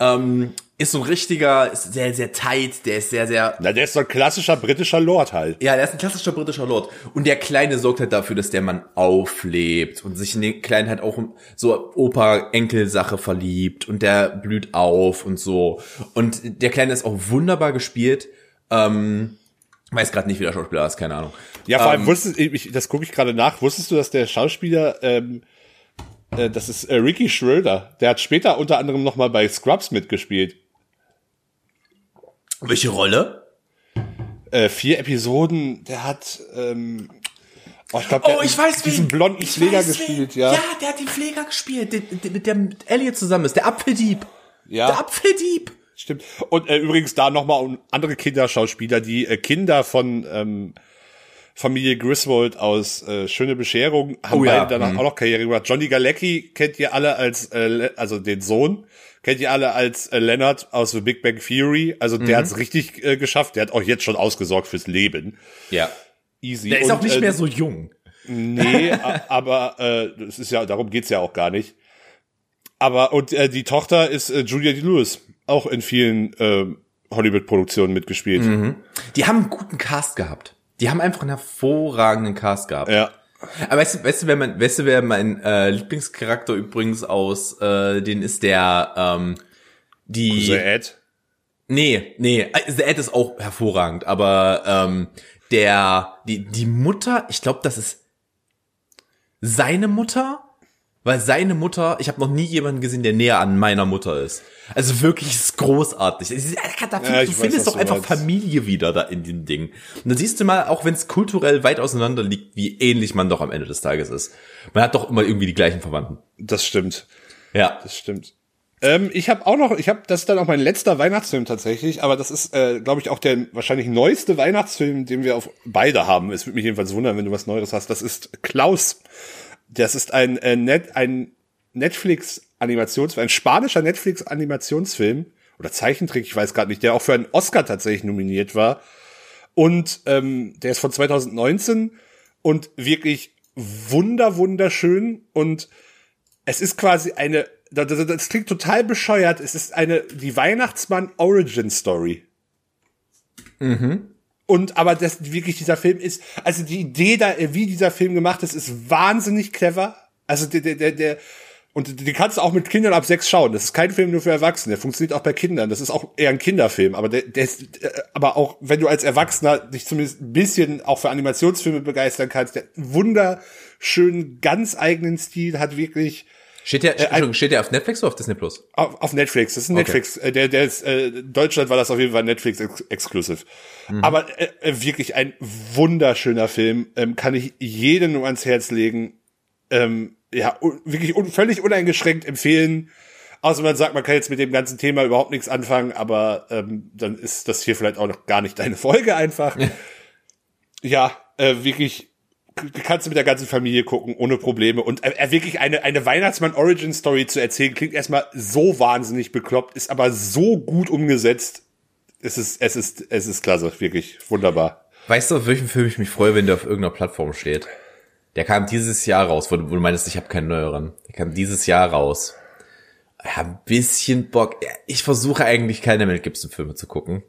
Speaker 2: ähm, ist so ein richtiger, ist sehr, sehr tight, der ist sehr, sehr
Speaker 3: Na, der ist so ein klassischer britischer Lord halt.
Speaker 2: ja, der ist ein klassischer britischer Lord. Und der Kleine sorgt halt dafür, dass der Mann auflebt und sich in den Kleinen halt auch so Opa-Enkel-Sache verliebt und der blüht auf und so. Und der Kleine ist auch wunderbar gespielt. Ähm, weiß gerade nicht, wie der Schauspieler ist, keine Ahnung.
Speaker 3: Ja, vor allem
Speaker 2: Ähm,
Speaker 3: wusstest ich, das gucke ich gerade nach, wusstest du, dass der Schauspieler, ähm, äh, das ist äh, Ricky Schröder, der hat später unter anderem nochmal bei Scrubs mitgespielt.
Speaker 2: Welche Rolle?
Speaker 3: Äh, vier Episoden, der hat, ähm, oh, ich glaube, der
Speaker 2: Oh, ich weiß
Speaker 3: diesen
Speaker 2: wen.
Speaker 3: blonden
Speaker 2: Ich
Speaker 3: Pfleger
Speaker 2: weiß
Speaker 3: gespielt,
Speaker 2: wen.
Speaker 3: ja.
Speaker 2: Ja, der hat den Pfleger gespielt, der, der, mit dem Elliot zusammen ist, der Apfeldieb.
Speaker 3: Ja.
Speaker 2: Der Apfeldieb.
Speaker 3: Stimmt. Und äh, übrigens da nochmal um andere Kinderschauspieler, die äh, Kinder von ähm, Familie Griswold aus äh, Schöne Bescherung haben
Speaker 2: Oh ja,
Speaker 3: beide danach
Speaker 2: mhm.
Speaker 3: auch noch Karriere gemacht. Johnny Galecki kennt ihr alle als, äh, also den Sohn, kennt ihr alle als äh, Leonard aus The Big Bang Theory. Also der hat's richtig äh, geschafft. Der hat auch jetzt schon ausgesorgt fürs Leben.
Speaker 2: Ja.
Speaker 3: Easy.
Speaker 2: Der ist
Speaker 3: Und,
Speaker 2: auch nicht
Speaker 3: äh,
Speaker 2: mehr so jung.
Speaker 3: Nee, aber äh, das ist ja, darum geht's ja auch gar nicht. Aber und äh, die Tochter ist äh, Julia D. Lewis, auch in vielen äh, Hollywood-Produktionen mitgespielt.
Speaker 2: Die haben einen guten Cast gehabt. Die haben einfach einen hervorragenden Cast gehabt.
Speaker 3: Ja.
Speaker 2: Aber weißt du, weißt du, wer mein, weißt du, wer mein äh, Lieblingscharakter übrigens aus, äh, den ist der, ähm, die.
Speaker 3: The Ed.
Speaker 2: Nee, nee, äh, The Ed ist auch hervorragend, aber ähm, der, die, die Mutter, ich glaube, das ist seine Mutter, weil seine Mutter, ich habe noch nie jemanden gesehen, der näher an meiner Mutter ist. Also wirklich ist großartig. Es ist- Da,
Speaker 3: Ja,
Speaker 2: du
Speaker 3: weiß,
Speaker 2: findest
Speaker 3: was
Speaker 2: doch einfach
Speaker 3: meinst.
Speaker 2: Familie wieder da in dem Ding. Und dann siehst du mal, auch wenn es kulturell weit auseinander liegt, wie ähnlich man doch am Ende des Tages ist. Man hat doch immer irgendwie die gleichen Verwandten.
Speaker 3: Das stimmt.
Speaker 2: Ja.
Speaker 3: Das stimmt. Ähm, ich habe auch noch, ich habe, das ist dann auch mein letzter Weihnachtsfilm tatsächlich, aber das ist, äh, glaube ich, auch der wahrscheinlich neueste Weihnachtsfilm, den wir auf beide haben. Es würde mich jedenfalls wundern, wenn du was Neues hast. Das ist Klaus. Das ist ein, äh, Net, ein Netflix-Animationsfilm, ein spanischer Netflix-Animationsfilm oder Zeichentrick, ich weiß gerade nicht, der auch für einen Oscar tatsächlich nominiert war. Und ähm, der ist von 2019 und wirklich wunder, wunderschön und es ist quasi eine, das, das, das klingt total bescheuert, es ist eine, die Weihnachtsmann Origin Story. Und aber das wirklich dieser Film ist, also die Idee da, wie dieser Film gemacht ist, ist wahnsinnig clever. Also der, der, der, der und den kannst du auch mit Kindern ab sechs schauen. Das ist kein Film nur für Erwachsene. Der funktioniert auch bei Kindern. Das ist auch eher ein Kinderfilm. Aber der, der ist, äh, aber auch wenn du als Erwachsener dich zumindest ein bisschen auch für Animationsfilme begeistern kannst, der wunderschönen, ganz eigenen Stil hat wirklich
Speaker 2: Steht der, Entschuldigung, steht der auf Netflix oder auf Disney Plus?
Speaker 3: auf, auf Netflix. Das ist ein
Speaker 2: Okay.
Speaker 3: Netflix. Äh, der, der ist, äh, Deutschland war das auf jeden Fall Netflix ex exclusive. Aber äh, äh, wirklich ein wunderschöner Film. Ähm, kann ich jedem nur ans Herz legen. Ähm, ja, un wirklich un völlig uneingeschränkt empfehlen. Außer man sagt, man kann jetzt mit dem ganzen Thema überhaupt nichts anfangen, aber ähm, dann ist das hier vielleicht auch noch gar nicht deine Folge einfach. ja, äh, wirklich kannst du mit der ganzen Familie gucken, ohne Probleme. Und äh, wirklich eine, eine Weihnachtsmann-Origin-Story zu erzählen, klingt erstmal so wahnsinnig bekloppt, ist aber so gut umgesetzt. Es ist, es ist, es ist klasse, wirklich wunderbar.
Speaker 2: Weißt du, auf welchen Film ich mich freue, wenn der auf irgendeiner Plattform steht? Der kam dieses Jahr raus, wo du, wo du meinst, ich habe keinen neueren. Der kam dieses Jahr raus. Ich hab ein bisschen Bock. Ich versuche eigentlich keine Mel Gibson Filme zu gucken.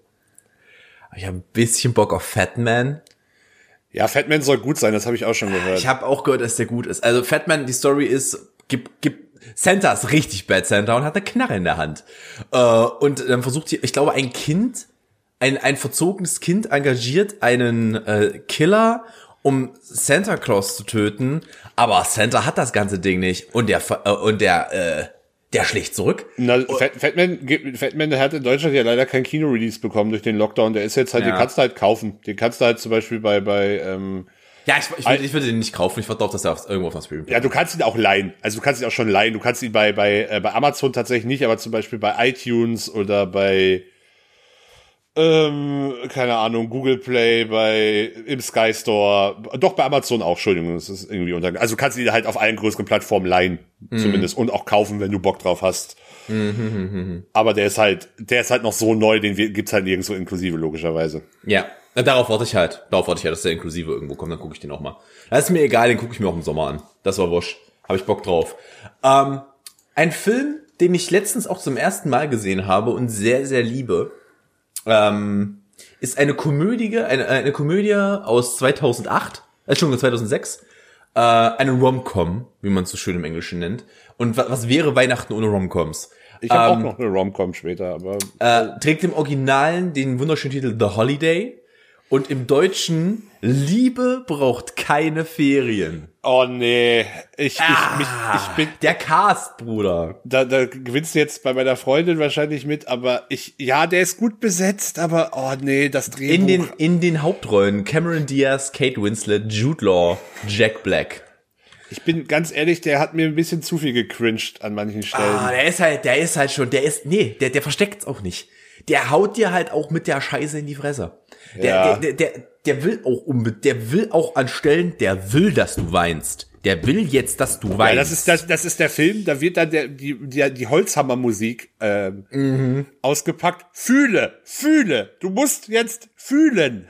Speaker 2: Ich habe ein bisschen Bock auf Fat Man.
Speaker 3: Ja, Fatman soll gut sein, das habe ich auch schon gehört.
Speaker 2: Ich habe auch gehört, dass der gut ist. Also Fat Man, die Story ist, gibt, gibt, Santa ist richtig Bad Santa und hat eine Knarre in der Hand. Äh, und dann versucht hier, ich glaube, ein Kind, ein, ein verzogenes Kind engagiert einen äh, Killer, um Santa Claus zu töten, aber Santa hat das ganze Ding nicht und der äh, und der äh, der schlägt zurück.
Speaker 3: Na, Fat, Fatman, Fatman, der hat in Deutschland ja leider kein Kino-Release bekommen durch den Lockdown. Der ist jetzt halt,
Speaker 2: Ja.
Speaker 3: den kannst du halt kaufen. Den kannst du halt zum Beispiel bei, bei, ähm,
Speaker 2: Ja, ich, ich, würde, ich würde den nicht kaufen. Ich warte auf, dass er auf, irgendwo auf dem Stream
Speaker 3: Ja, du kannst ihn auch leihen. Also du kannst ihn auch schon leihen. Du kannst ihn bei bei äh, bei Amazon tatsächlich nicht, aber zum Beispiel bei iTunes oder bei ähm, keine Ahnung, Google Play, bei im Sky Store, doch bei Amazon auch, Entschuldigung, das ist irgendwie unter. Also du kannst ihn halt auf allen größeren Plattformen leihen, zumindest und auch kaufen, wenn du Bock drauf hast. Aber der ist halt, der ist halt noch so neu, den gibt's halt nirgendwo inklusive logischerweise.
Speaker 2: Ja, darauf warte ich halt. Darauf warte ich halt, dass der inklusive irgendwo kommt, dann gucke ich den auch mal. Das ist mir egal, den gucke ich mir auch im Sommer an. Das war wurscht. Habe ich Bock drauf. Ähm, ein Film, den ich letztens auch zum ersten Mal gesehen habe und sehr, sehr liebe, ähm, ist eine Komödie, eine, eine Komödie aus 2008, äh, Entschuldigung, 2006, äh, eine Rom-Com, wie man es so schön im Englischen nennt. Und wa was wäre Weihnachten ohne Rom-Coms?
Speaker 3: Ich habe
Speaker 2: Ähm,
Speaker 3: auch noch eine Rom-Com später, aber
Speaker 2: äh, trägt im Originalen den wunderschönen Titel The Holiday und im Deutschen Liebe braucht keine Ferien.
Speaker 3: Oh nee, ich ich, mich, ich bin
Speaker 2: Der Cast, Bruder.
Speaker 3: da, da gewinnst du jetzt bei meiner Freundin wahrscheinlich mit, aber ich, ja, der ist gut besetzt, aber oh nee, das Drehbuch.
Speaker 2: In den, in den Hauptrollen Cameron Diaz, Kate Winslet, Jude Law, Jack Black.
Speaker 3: ich bin ganz ehrlich, der hat mir ein bisschen zu viel gecringed an manchen Stellen.
Speaker 2: Ah, der ist halt, der ist halt schon, der ist, nee, der, der versteckt's auch nicht. der haut dir halt auch mit der Scheiße in die Fresse. Der,
Speaker 3: Ja.
Speaker 2: der, der, der, der will auch unbe der will auch anstellen, der will, dass du weinst. Der will jetzt, dass du weinst.
Speaker 3: Ja, das ist das, das ist der Film. Da wird dann der, die die, die Holzhammermusik ähm,
Speaker 2: Mhm.
Speaker 3: ausgepackt. Fühle, fühle. Du musst jetzt fühlen.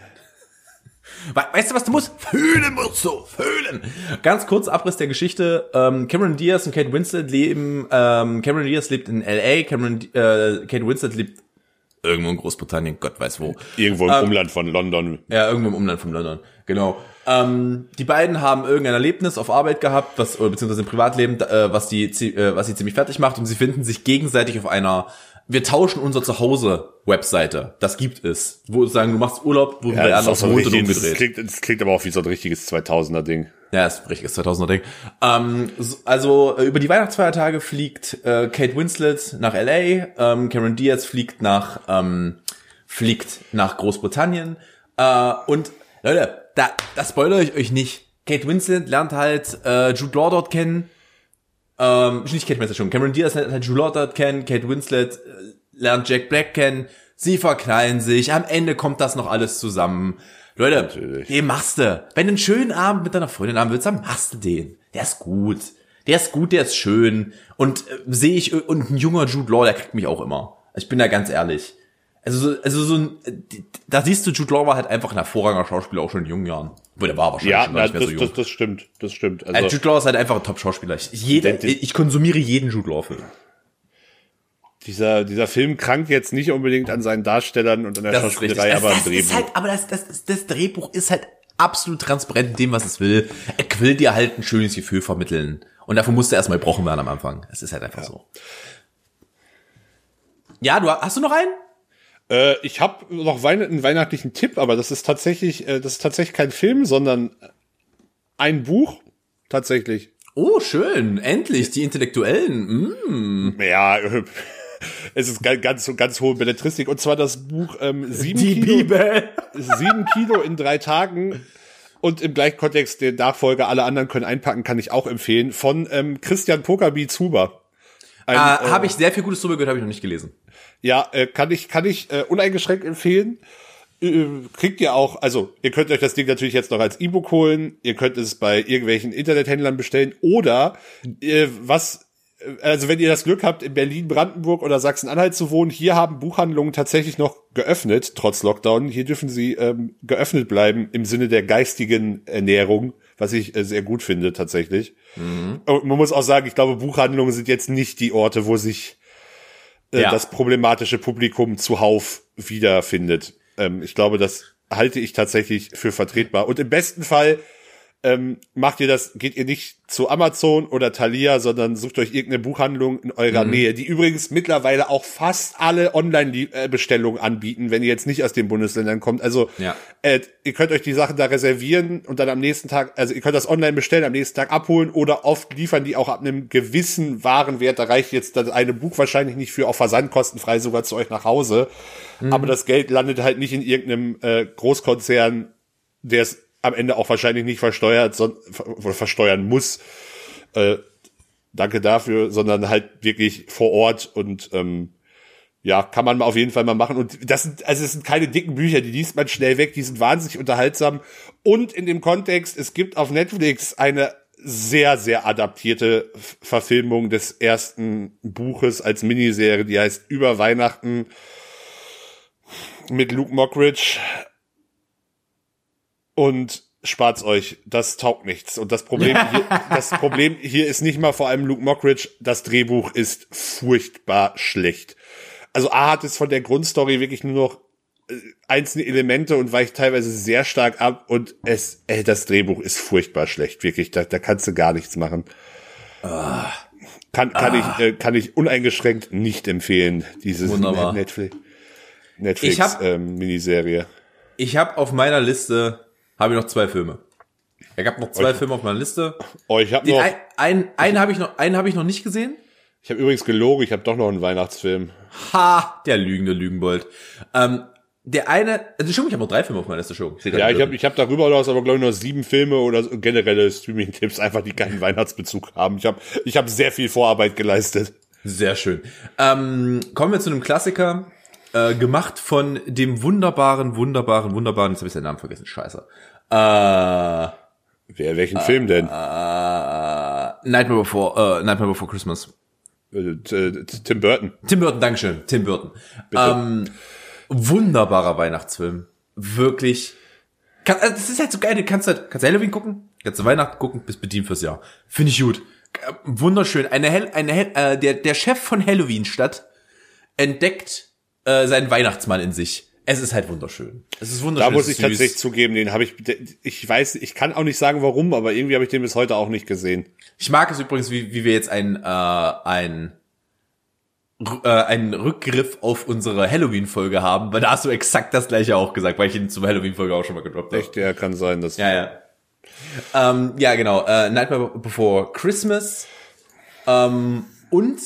Speaker 2: We weißt du, was du musst? Fühlen musst du, fühlen. Ganz kurz Abriss der Geschichte. Ähm, Cameron Diaz und Kate Winslet leben, ähm, Cameron Diaz lebt in L.A., Cameron, äh, Kate Winslet lebt irgendwo in Großbritannien, Gott weiß wo.
Speaker 3: Irgendwo im
Speaker 2: Ähm,
Speaker 3: Umland von London.
Speaker 2: Ja, irgendwo im Umland von London. Genau. Ähm, die beiden haben irgendein Erlebnis auf Arbeit gehabt, was, oder beziehungsweise im Privatleben, äh, was die, äh, was sie ziemlich fertig macht und sie finden sich gegenseitig auf einer wir tauschen unser Zuhause Webseite. Das gibt es. Wo sagen, du machst Urlaub, wo
Speaker 3: Ja,
Speaker 2: der andere wohnt und
Speaker 3: richtig, das,
Speaker 2: umgedreht.
Speaker 3: klingt, das klingt aber auch wie so ein richtiges 2000er-Ding.
Speaker 2: Ja, ist ein richtiges 2000er Ding. Ähm, so- also äh, über die Weihnachtsfeiertage fliegt äh, Kate Winslet nach LA, ähm, Cameron Diaz fliegt nach ähm, fliegt nach Großbritannien äh, und Leute, da das spoilere ich euch nicht. Kate Winslet lernt halt äh, Jude Law dort kennen. Ähm, nicht Kate Winslet schon. Cameron Diaz lernt halt Jude Law dort kennen. Kate Winslet äh, lernt Jack Black kennen. Sie verkleiden sich. Am Ende kommt das noch alles zusammen. Leute,
Speaker 3: Natürlich.
Speaker 2: den machst du. Wenn du einen schönen Abend mit deiner Freundin haben willst, dann machst du den. Der ist gut. Der ist gut, der ist schön. Und äh, sehe ich, und ein junger Jude Law, der kriegt mich auch immer. Ich bin da ganz ehrlich. Also, so- also so ein, äh, da siehst du, Jude Law war halt einfach ein hervorragender Schauspieler, auch schon in jungen Jahren. Obwohl, der war wahrscheinlich
Speaker 3: Ja,
Speaker 2: schon gar nicht mehr
Speaker 3: das,
Speaker 2: so jung.
Speaker 3: das, das stimmt. Das stimmt.
Speaker 2: Also,
Speaker 3: Also,
Speaker 2: Jude Law ist halt einfach ein Top-Schauspieler. Ich, ich konsumiere jeden Jude Law-Film.
Speaker 3: Dieser, dieser Film krankt jetzt nicht unbedingt an seinen Darstellern und an der
Speaker 2: Das ist.
Speaker 3: Schauspielerei,
Speaker 2: Das,
Speaker 3: aber
Speaker 2: das ist
Speaker 3: Drehbuch.
Speaker 2: halt, aber das, das, das, das Drehbuch ist halt absolut transparent in dem, was es will. Er will dir halt ein schönes Gefühl vermitteln. Und dafür musst du erstmal gebrochen werden am Anfang. Es ist halt einfach so. Ja, du hast du noch einen?
Speaker 3: Äh, ich habe noch Weihn einen weihnachtlichen Tipp, aber das ist tatsächlich, äh, das ist tatsächlich kein Film, sondern ein Buch. Tatsächlich.
Speaker 2: Oh, schön. Endlich, die Intellektuellen. Mm.
Speaker 3: Ja, es ist ganz, ganz, ganz hohe Belletristik. Und zwar das Buch ähm, sieben,
Speaker 2: Die
Speaker 3: Kilo,
Speaker 2: Bibel.
Speaker 3: sieben Kilo in drei Tagen. Und im gleichen Kontext den Nachfolger, alle anderen können einpacken, kann ich auch empfehlen, von ähm, Christian Pokerby Zuber. Ein,
Speaker 2: Äh,
Speaker 3: äh,
Speaker 2: habe ich sehr viel Gutes drüber gehört, habe ich noch nicht gelesen.
Speaker 3: Ja, äh, kann ich, kann ich äh, uneingeschränkt empfehlen. Äh, kriegt ihr auch, also ihr könnt euch das Ding natürlich jetzt noch als E-Book holen, ihr könnt es bei irgendwelchen Internethändlern bestellen oder äh, was, also wenn ihr das Glück habt, in Berlin, Brandenburg oder Sachsen-Anhalt zu wohnen, hier haben Buchhandlungen tatsächlich noch geöffnet, trotz Lockdown. Hier dürfen sie ähm, geöffnet bleiben im Sinne der geistigen Ernährung, was ich äh, sehr gut finde tatsächlich. Und man muss auch sagen, ich glaube, Buchhandlungen sind jetzt nicht die Orte, wo sich äh,
Speaker 2: Ja.
Speaker 3: das problematische Publikum zuhauf wiederfindet. Ähm, ich glaube, das halte ich tatsächlich für vertretbar. Und im besten Fall ähm, macht ihr das, geht ihr nicht zu Amazon oder Thalia, sondern sucht euch irgendeine Buchhandlung in eurer
Speaker 2: Mhm.
Speaker 3: Nähe, die übrigens mittlerweile auch fast alle Online-Bestellungen anbieten, wenn ihr jetzt nicht aus den Bundesländern kommt. Also
Speaker 2: Ja.
Speaker 3: äh, ihr könnt euch die Sachen da reservieren und dann am nächsten Tag, also ihr könnt das online bestellen, am nächsten Tag abholen oder oft liefern die auch ab einem gewissen Warenwert. Da reicht jetzt das eine Buch wahrscheinlich nicht für, auch versandkostenfrei sogar zu euch nach Hause. Aber das Geld landet halt nicht in irgendeinem äh, Großkonzern, der es am Ende auch wahrscheinlich nicht versteuert, son ver versteuern muss. Äh, danke dafür, sondern halt wirklich vor Ort und ähm, ja, kann man auf jeden Fall mal machen. Und das sind, also es sind keine dicken Bücher, die liest man schnell weg, die sind wahnsinnig unterhaltsam. Und in dem Kontext, es gibt auf Netflix eine sehr, sehr adaptierte Verfilmung des ersten Buches als Miniserie, die heißt Über Weihnachten mit Luke Mockridge. Und spart's euch, das taugt nichts. Und das Problem, hier, das Problem hier ist nicht mal vor allem Luke Mockridge, das Drehbuch ist furchtbar schlecht. Also A hat es von der Grundstory wirklich nur noch äh, einzelne Elemente und weicht teilweise sehr stark ab und es, ey, das Drehbuch ist furchtbar schlecht, wirklich, da, da kannst du gar nichts machen. Kann, kann ich, äh, kann ich uneingeschränkt nicht empfehlen, diese
Speaker 2: Wunderbar.
Speaker 3: Netflix, Netflix
Speaker 2: Ich hab-
Speaker 3: ähm, Miniserie.
Speaker 2: Ich habe auf meiner Liste, habe ich noch zwei Filme. Ich habe noch zwei
Speaker 3: Okay.
Speaker 2: Filme auf meiner Liste.
Speaker 3: Oh, ich habe noch,
Speaker 2: ein, ein, einen habe ich noch, einen habe ich noch nicht gesehen.
Speaker 3: ich habe übrigens gelogen, ich habe doch noch einen Weihnachtsfilm.
Speaker 2: Ha, der lügende Lügenbold. Ähm, der eine, also schon, ich habe noch drei Filme auf meiner Liste schon. grad
Speaker 3: Ja, ich habe ich hab darüber hinaus aber glaube ich noch sieben Filme oder so, generelle Streaming-Tipps, einfach die keinen Weihnachtsbezug haben. Ich habe ich hab sehr viel Vorarbeit geleistet.
Speaker 2: Sehr schön. Ähm, kommen wir zu einem Klassiker. Äh, gemacht von dem wunderbaren, wunderbaren, wunderbaren, jetzt habe ich seinen Namen vergessen, scheiße. Äh,
Speaker 3: Wer, welchen Film denn?
Speaker 2: äh, Nightmare Before, äh, Nightmare Before Christmas.
Speaker 3: Äh, Tim Burton.
Speaker 2: Tim Burton, Dankeschön, Tim Burton. Ähm, wunderbarer Weihnachtsfilm. Wirklich. Kann, also das ist halt so geil, du kannst halt, kannst du Halloween gucken, kannst du Weihnachten gucken, bist bedient fürs Jahr. Finde ich gut. Äh, Wunderschön. Eine Hell, eine Hell, äh, der, der Chef von Halloween Stadt entdeckt äh, seinen Weihnachtsmann in sich. Es ist halt wunderschön. Es ist wunderschön.
Speaker 3: Da muss ich
Speaker 2: süß.
Speaker 3: tatsächlich zugeben, den habe ich, ich weiß, ich kann auch nicht sagen warum, aber irgendwie habe ich den bis heute auch nicht gesehen.
Speaker 2: Ich mag es übrigens, wie, wie wir jetzt ein, äh, ein, äh, einen Rückgriff auf unsere Halloween-Folge haben, weil da hast du exakt das gleiche auch gesagt, weil ich ihn zum Halloween-Folge auch schon mal gedroppt habe.
Speaker 3: Echt, ja, kann sein, dass.
Speaker 2: Ja, ja. Ähm, ja, genau. Äh, Nightmare Before Christmas. Ähm, und,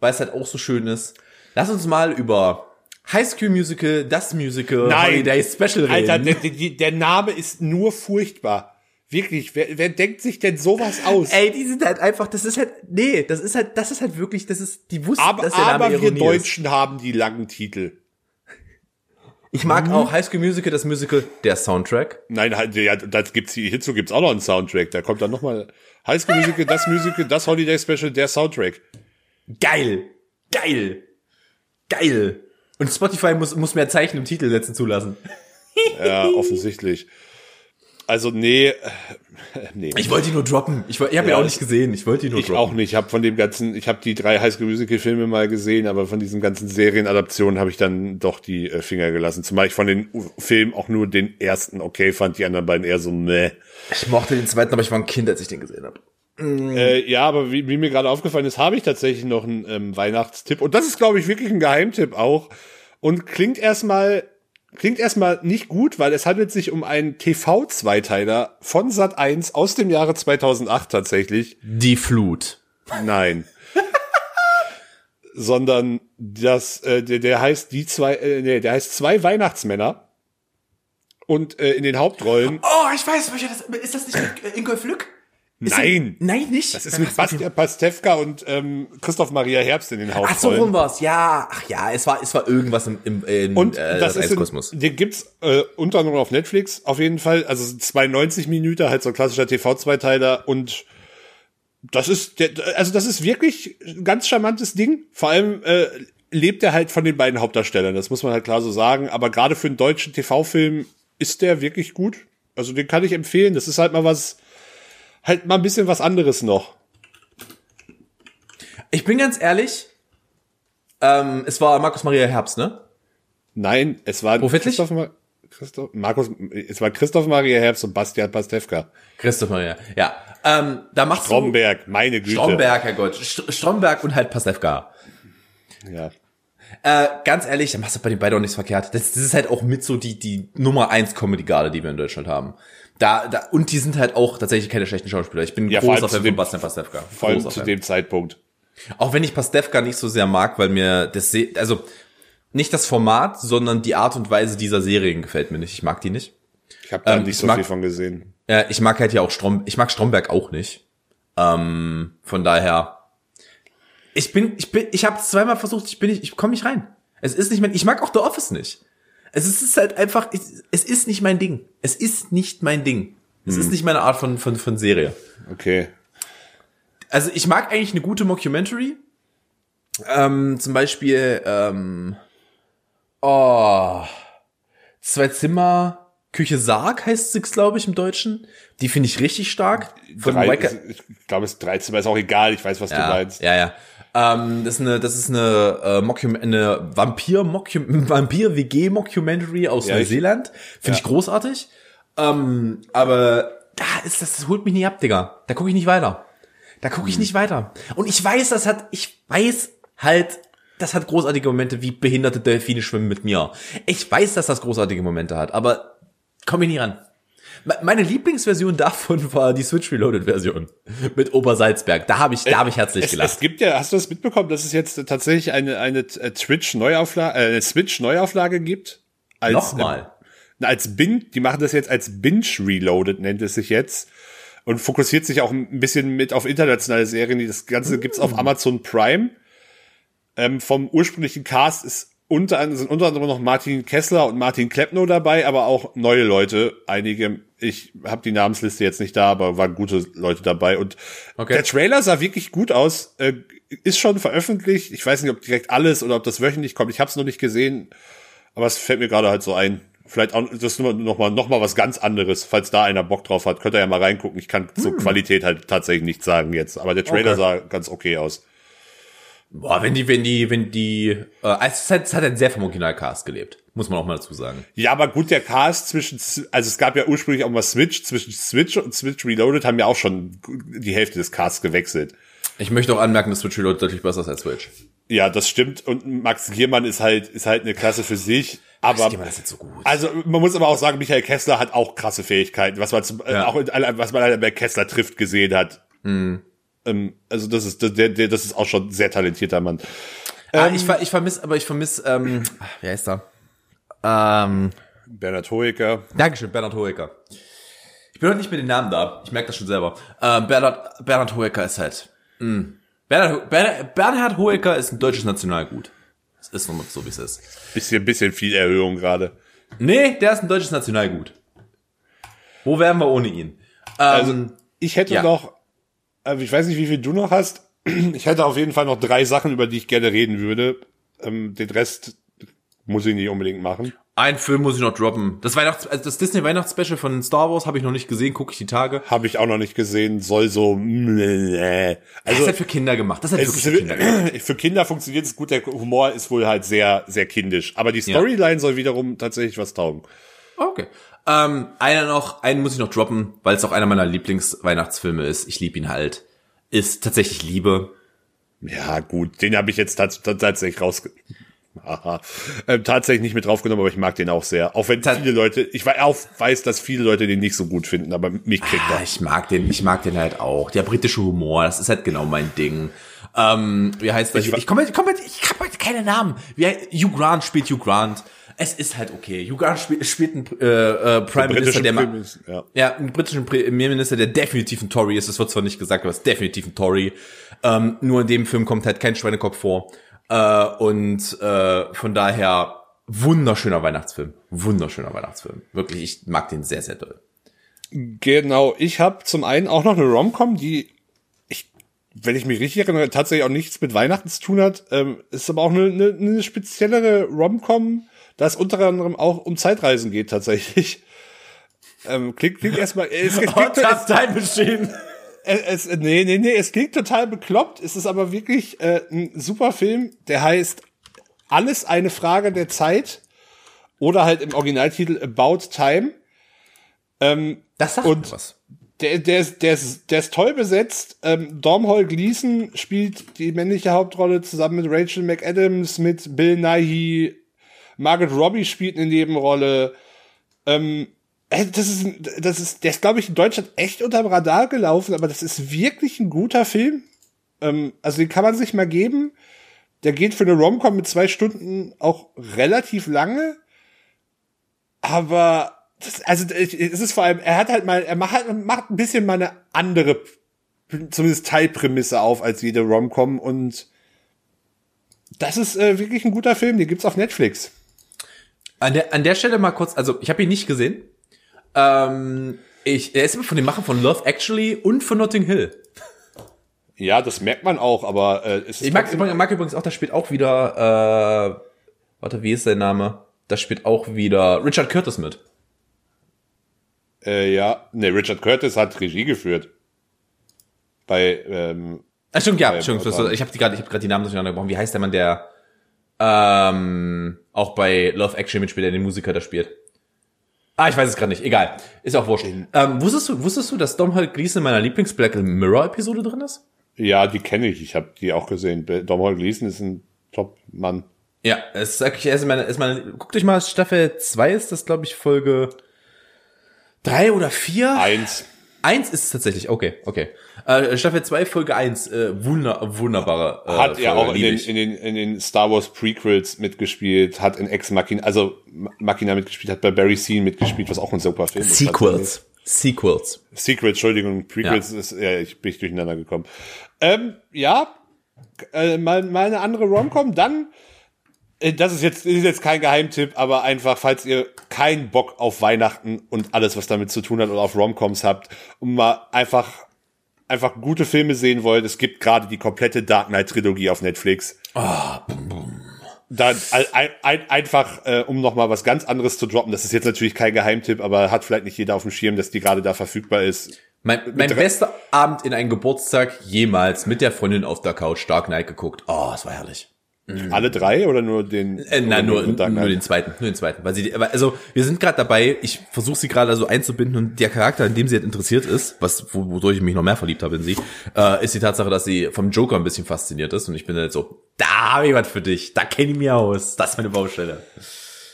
Speaker 2: weil es halt auch so schön ist, lass uns mal über High School Musical, das Musical,
Speaker 3: Nein.
Speaker 2: Holiday Special reden.
Speaker 3: Alter, der, der, Name ist nur furchtbar. Wirklich, wer, wer denkt sich denn sowas aus?
Speaker 2: Ey, die sind halt einfach, das ist halt, nee, das ist halt, das ist halt wirklich, das ist, die wussten,
Speaker 3: aber
Speaker 2: dass der Name
Speaker 3: aber wir
Speaker 2: Ironie ist.
Speaker 3: Deutschen haben die langen Titel.
Speaker 2: Ich mag auch High School Musical, das Musical, der Soundtrack.
Speaker 3: Nein, halt, ja, das gibt's, hierzu gibt's auch noch einen Soundtrack. Da kommt dann nochmal High School Musical, das Musical, das Holiday Special, der Soundtrack.
Speaker 2: Geil. Geil. Geil. Und Spotify muss, muss mehr Zeichen im Titel setzen zulassen.
Speaker 3: Ja, offensichtlich. Also, nee, äh, nee.
Speaker 2: Ich wollte ihn nur droppen. Ich, ich habe ihn
Speaker 3: Ja,
Speaker 2: auch nicht gesehen. Ich wollte ihn nur
Speaker 3: Ich
Speaker 2: droppen.
Speaker 3: auch nicht. Ich habe von dem ganzen, ich habe die drei High School Musical Filme mal gesehen, aber von diesen ganzen Serienadaptionen habe ich dann doch die äh, Finger gelassen. Zumal ich von den Filmen auch nur den ersten okay fand, die anderen beiden eher so meh.
Speaker 2: Ich mochte den zweiten, aber ich war ein Kind, als ich den gesehen habe.
Speaker 3: Äh, ja, aber wie, wie mir gerade aufgefallen ist, habe ich tatsächlich noch einen ähm, Weihnachtstipp und das ist glaube ich wirklich ein Geheimtipp auch und klingt erstmal klingt erstmal nicht gut, weil es handelt sich um einen TV Zweiteiler von Sat1 aus dem Jahre 2008 tatsächlich.
Speaker 2: Die Flut.
Speaker 3: Nein. Sondern das, äh, der, der heißt die zwei, äh, nee, der heißt zwei Weihnachtsmänner. Und äh, in den Hauptrollen.
Speaker 2: Oh, ich weiß, ist. das nicht äh, Ingolf Lück? Ist
Speaker 3: Nein.
Speaker 2: Der, nein, nicht.
Speaker 3: Das ist mit Bastian Pastewka und ähm, Christoph Maria Herbst in den Hauptrollen.
Speaker 2: Ach so rum war's. Ja, ach ja, es war, es war irgendwas im, im, im
Speaker 3: Und
Speaker 2: äh,
Speaker 3: das
Speaker 2: das
Speaker 3: ist in,
Speaker 2: Kosmos.
Speaker 3: den gibt's äh, unter anderem auf Netflix auf jeden Fall. Also es sind 92 Minuten, halt so ein klassischer TV-Zweiteiler und das ist, der, also das ist wirklich ein ganz charmantes Ding. Vor allem äh, lebt er halt von den beiden Hauptdarstellern. Das muss man halt klar so sagen. Aber gerade für einen deutschen TV-Film ist der wirklich gut. Also den kann ich empfehlen. Das ist halt mal was, halt mal ein bisschen was anderes noch.
Speaker 2: Ich bin ganz ehrlich, ähm, es war Markus Maria Herbst, ne?
Speaker 3: Nein, es war? Christoph, Ma Christoph, Markus, es war Christoph Maria Herbst und Bastian Pastewka.
Speaker 2: Christoph Maria, ja. Ähm, da macht
Speaker 3: Stromberg, meine Güte.
Speaker 2: Stromberg, Herrgott. St Stromberg und halt Pastewka.
Speaker 3: Ja.
Speaker 2: Äh, ganz ehrlich, da machst du bei den beiden auch nichts verkehrt. Das, das ist halt auch mit so die, die Nummer eins Comedy-Garde, die wir in Deutschland haben. Da, da, und die sind halt auch tatsächlich keine schlechten Schauspieler. Ich bin
Speaker 3: Ja,
Speaker 2: großer Fan von Bastian Pastewka.
Speaker 3: Vor allem zu
Speaker 2: Fan.
Speaker 3: dem Zeitpunkt.
Speaker 2: Auch wenn ich Pastewka nicht so sehr mag, weil mir das, Se also nicht das Format, sondern die Art und Weise dieser Serien gefällt mir nicht. Ich mag die nicht.
Speaker 3: Ich habe da
Speaker 2: Ähm,
Speaker 3: nicht
Speaker 2: ich
Speaker 3: so
Speaker 2: mag-
Speaker 3: viel von gesehen.
Speaker 2: Ja, ich mag halt ja auch Strom, ich mag Stromberg auch nicht. Ähm, von daher, ich bin, ich bin, ich habe zweimal versucht, ich bin nicht, ich komme nicht rein. Es ist nicht mein, ich mag auch The Office nicht. Es ist, halt einfach, es, es ist nicht mein Ding. Es ist nicht mein Ding. Es ist nicht meine Art von, von, von Serie.
Speaker 3: Okay.
Speaker 2: Also ich mag eigentlich eine gute Mockumentary. Ähm, zum Beispiel, ähm, oh, zwei Zimmer, Küche Sarg heißt es, glaube ich, im Deutschen. Die finde ich richtig stark. Von
Speaker 3: Drei, ich glaube, es ist 13, aber ist auch egal. Ich weiß, was du
Speaker 2: ja,
Speaker 3: meinst.
Speaker 2: ja, ja. Ähm, das ist eine, das ist eine, äh, Mockum eine Vampir Mockum Vampir WG Mockumentary aus
Speaker 3: Ja,
Speaker 2: Neuseeland. Finde ich großartig. Ähm, aber da ist das, das holt mich nicht ab, Digga. Da gucke ich nicht weiter. Da gucke ich nicht weiter. Und ich weiß, das hat, ich weiß halt, das hat großartige Momente, wie behinderte Delfine schwimmen mit mir. Ich weiß, dass das großartige Momente hat, aber komme ich nie ran. Me- Meine Lieblingsversion davon war die Switch Reloaded Version mit Obersalzberg. Da habe ich, da habe ich herzlich
Speaker 3: Es,
Speaker 2: gelacht.
Speaker 3: es gibt ja, hast du das mitbekommen, dass es jetzt tatsächlich eine, eine äh, Twitch Neuauflage, äh, eine Switch Neuauflage gibt? Als,
Speaker 2: Nochmal.
Speaker 3: Äh, als Binge, die machen das jetzt als Binge Reloaded, nennt es sich jetzt. Und fokussiert sich auch ein bisschen mit auf internationale Serien. Das Ganze gibt's auf Amazon Prime. Ähm, vom ursprünglichen Cast ist unter anderem sind unter anderem noch Martin Kessler und Martin Kleppno dabei, aber auch neue Leute. Einige, ich habe die Namensliste jetzt nicht da, aber waren gute Leute dabei. Und
Speaker 2: Okay.
Speaker 3: der Trailer sah wirklich gut aus. Äh, ist schon veröffentlicht. Ich weiß nicht, ob direkt alles oder ob das wöchentlich kommt. Ich habe es noch nicht gesehen, aber es fällt mir gerade halt so ein. Vielleicht auch, das ist noch mal, noch mal was ganz anderes. Falls da einer Bock drauf hat, könnt ihr ja mal reingucken. Ich kann zur Qualität halt tatsächlich nichts sagen jetzt. Aber der Trailer
Speaker 2: Okay.
Speaker 3: sah ganz okay aus.
Speaker 2: Boah, wenn die, wenn die, wenn die, äh, es hat, es hat einen sehr vom Originalcast gelebt. Muss man auch mal dazu sagen.
Speaker 3: Ja, aber gut, der Cast zwischen, also es gab ja ursprünglich auch mal Switch, zwischen Switch und Switch Reloaded haben ja auch schon die Hälfte des Casts gewechselt.
Speaker 2: Ich möchte auch anmerken, dass Switch Reload deutlich besser ist als Switch.
Speaker 3: Ja, das stimmt. Und Max Giermann ist halt, ist halt eine Klasse für sich. Aber,
Speaker 2: jetzt so gut.
Speaker 3: also man muss aber auch sagen, Michael Kessler hat auch krasse Fähigkeiten, was man zum, äh,
Speaker 2: Ja.
Speaker 3: auch in, was man halt bei Kessler trifft gesehen hat.
Speaker 2: Mhm.
Speaker 3: Ähm, also das ist, der, der, das ist auch schon ein sehr talentierter Mann.
Speaker 2: ah, ich, ver- ich vermisse, aber ich vermisse, ähm, wie heißt er? Ähm,
Speaker 3: Bernhard Hoeker.
Speaker 2: Dankeschön, Bernhard Hoeker. Ich bin heute nicht mit den Namen da. Ich merke das schon selber. Ähm, Bernhard, Bernhard Hoeker ist halt. Mh. Bernhard, Bernhard, Bernhard Hoeker ist ein deutsches Nationalgut. Es ist nochmal so, wie es ist.
Speaker 3: Bisschen, bisschen viel Erhöhung gerade.
Speaker 2: Nee, der ist ein deutsches Nationalgut. Wo wären wir ohne ihn?
Speaker 3: Also
Speaker 2: Ähm,
Speaker 3: ich hätte
Speaker 2: ja.
Speaker 3: noch, also ich weiß nicht, wie viel du noch hast. Ich hätte auf jeden Fall noch drei Sachen, über die ich gerne reden würde. Ähm, den Rest muss ich nicht unbedingt machen.
Speaker 2: ein Film muss ich noch droppen. Das Weihnachts, also das Disney Weihnachtsspecial von Star Wars habe ich noch nicht gesehen, gucke ich die Tage.
Speaker 3: Habe ich auch noch nicht gesehen, soll so.
Speaker 2: Das
Speaker 3: Also
Speaker 2: ist halt für Kinder gemacht. Das ist halt wirklich für Kinder gemacht.
Speaker 3: für Kinder funktioniert es gut. Der Humor ist wohl halt sehr, sehr kindisch. Aber die Storyline soll wiederum tatsächlich was taugen.
Speaker 2: Okay. Ähm, einer noch, einen muss ich noch droppen, weil es auch einer meiner Lieblingsweihnachtsfilme ist. Ich liebe ihn halt. Ist tatsächlich Liebe.
Speaker 3: Ja, gut, den habe ich jetzt tats tats- tatsächlich raus. Aha. Ähm, tatsächlich nicht mit draufgenommen, aber ich mag den auch sehr. Auch wenn
Speaker 2: Tat-
Speaker 3: viele Leute, ich weiß, dass viele Leute den nicht so gut finden, aber mich kriegt
Speaker 2: Ah,
Speaker 3: er.
Speaker 2: ich mag den, ich mag den halt auch. Der britische Humor, das ist halt genau mein Ding. Ähm, wie heißt der?
Speaker 3: Ich
Speaker 2: Ich, komme, ich komme, ich habe heute keine Namen. Wie, Hugh Grant spielt Hugh Grant. Es ist halt okay. Grant spielt, spielt einen äh, äh, Prime Minister, der
Speaker 3: Film- ja.
Speaker 2: Ja, einen britischen Premierminister, der definitiv ein Tory ist. Das wird zwar nicht gesagt, aber ist definitiv ein Tory. Ähm, nur in dem Film kommt halt kein Schweinekopf vor. Äh, und äh, von daher wunderschöner Weihnachtsfilm. Wunderschöner Weihnachtsfilm. Wirklich, ich mag den sehr, sehr doll.
Speaker 3: Genau, ich habe zum einen auch noch eine Romcom, die ich, wenn ich mich richtig erinnere, tatsächlich auch nichts mit Weihnachten zu tun hat. Ähm, ist aber auch eine, eine, eine speziellere Romcom, da es unter anderem auch um Zeitreisen geht tatsächlich. Ähm, klingt, klingt erstmal, es, es, klingt, es,
Speaker 2: Time Machine.
Speaker 3: es, nee, nee, nee, es klingt total bekloppt. Es ist aber wirklich äh, ein super Film, der heißt Alles eine Frage der Zeit oder halt im Originaltitel About Time.
Speaker 2: Das sagt
Speaker 3: Und-
Speaker 2: was.
Speaker 3: Der, der, ist, der, ist, der ist toll besetzt. Ähm, Domhnall Gleeson spielt die männliche Hauptrolle zusammen mit Rachel McAdams, mit Bill Nighy. Margaret Robbie spielt eine Nebenrolle. Ähm, äh, das ist, das ist, der ist, glaube ich, in Deutschland echt unterm Radar gelaufen, aber das ist wirklich ein guter Film. Ähm, also den kann man sich mal geben. Der geht für eine Romcom mit zwei Stunden auch relativ lange. Aber das, also es ist vor allem, er hat halt mal, er macht halt, macht ein bisschen mal eine andere, zumindest Teilprämisse auf als jede Romcom und das ist äh, wirklich ein guter Film, den gibt's auf Netflix.
Speaker 2: An der, an der Stelle mal kurz, also ich habe ihn nicht gesehen. Ähm, ich, er ist von den Machern von Love Actually und von Notting Hill.
Speaker 3: Ja, das merkt man auch, aber äh, es ist
Speaker 2: Ich mag, ich mag übrigens auch, da spielt auch wieder, äh, warte, wie ist sein Name? Da spielt auch wieder Richard Curtis mit.
Speaker 3: äh, ja, ne, Richard Curtis hat Regie geführt. Bei ähm,
Speaker 2: Ah, stimmt, ja, stimmt. Ich habe gerade ich hab grad die Namen durcheinander gebrochen. Wie heißt der Mann, der ähm, auch bei Love Actually mitspielt, der den Musiker da spielt? Ah, ich weiß es gerade nicht. Egal. Ist auch wurscht. Ähm, wusstest du, wusstest du, dass Domhnall Gleeson in meiner Lieblings-Black Mirror Episode drin ist?
Speaker 3: ja, die kenne ich, ich habe die auch gesehen. Domhnall Gleeson ist ein Top-Mann.
Speaker 2: Ja, es ist wirklich, ist meine, ist meine, guckt euch mal, Staffel 2 ist das, glaube ich, Folge drei oder vier.
Speaker 3: Eins.
Speaker 2: Eins ist es tatsächlich, okay, okay. Äh, Staffel 2, Folge 1, äh, wunder, wunderbare. Äh,
Speaker 3: hat ja auch in den, in den in den Star Wars Prequels mitgespielt, hat in Ex Machina, also Machina mitgespielt, hat bei Barry Scene mitgespielt, was auch ein super Film ist.
Speaker 2: Sequels. Sequels.
Speaker 3: Sequels, Entschuldigung, Prequels ist, ja, ich bin ich durcheinander gekommen. Ähm, ja, äh, mal, mal eine andere Romcom, dann Das ist jetzt, ist jetzt kein Geheimtipp, aber einfach, falls ihr keinen Bock auf Weihnachten und alles, was damit zu tun hat oder auf Romcoms habt, und mal einfach, einfach gute Filme sehen wollt, es gibt gerade die komplette Dark Knight Trilogie auf Netflix. Dann ein, ein, einfach, äh, um noch mal was ganz anderes zu droppen. Das ist jetzt natürlich kein Geheimtipp, aber hat vielleicht nicht jeder auf dem Schirm, dass die gerade da verfügbar ist.
Speaker 2: Mein, mein bester Abend in einen Geburtstag jemals mit der Freundin auf der Couch Dark Knight geguckt. Oh, es war herrlich.
Speaker 3: Alle drei oder nur den?
Speaker 2: Äh, nein, nur, nur
Speaker 3: Knight?
Speaker 2: den zweiten, nur den zweiten. Weil sie, also wir sind gerade dabei, ich versuche sie gerade so einzubinden und der Charakter, in dem sie halt interessiert ist, was wo- wodurch ich mich noch mehr verliebt habe in sie, äh, ist die Tatsache, dass sie vom Joker ein bisschen fasziniert ist und ich bin halt so, da habe ich was für dich, da kenne ich mich aus, das ist meine Baustelle.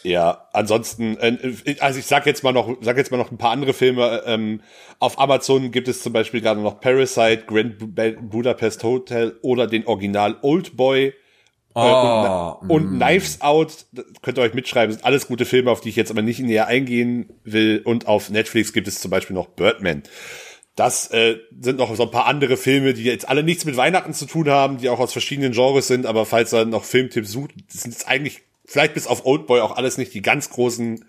Speaker 3: Ja, ansonsten, äh, also ich sag jetzt mal noch, sag jetzt mal noch ein paar andere Filme. Ähm, auf Amazon gibt es zum Beispiel gerade noch Parasite, Grand Bu- Budapest Hotel oder den Original Old Boy.
Speaker 2: Oh,
Speaker 3: und, und Knives Out, könnt ihr euch mitschreiben, sind alles gute Filme, auf die ich jetzt aber nicht näher eingehen will. Und auf Netflix gibt es zum Beispiel noch Birdman. Das äh, sind noch so ein paar andere Filme, die jetzt alle nichts mit Weihnachten zu tun haben, die auch aus verschiedenen Genres sind, aber falls ihr noch Filmtipps sucht, das sind jetzt eigentlich vielleicht bis auf Oldboy auch alles nicht die ganz großen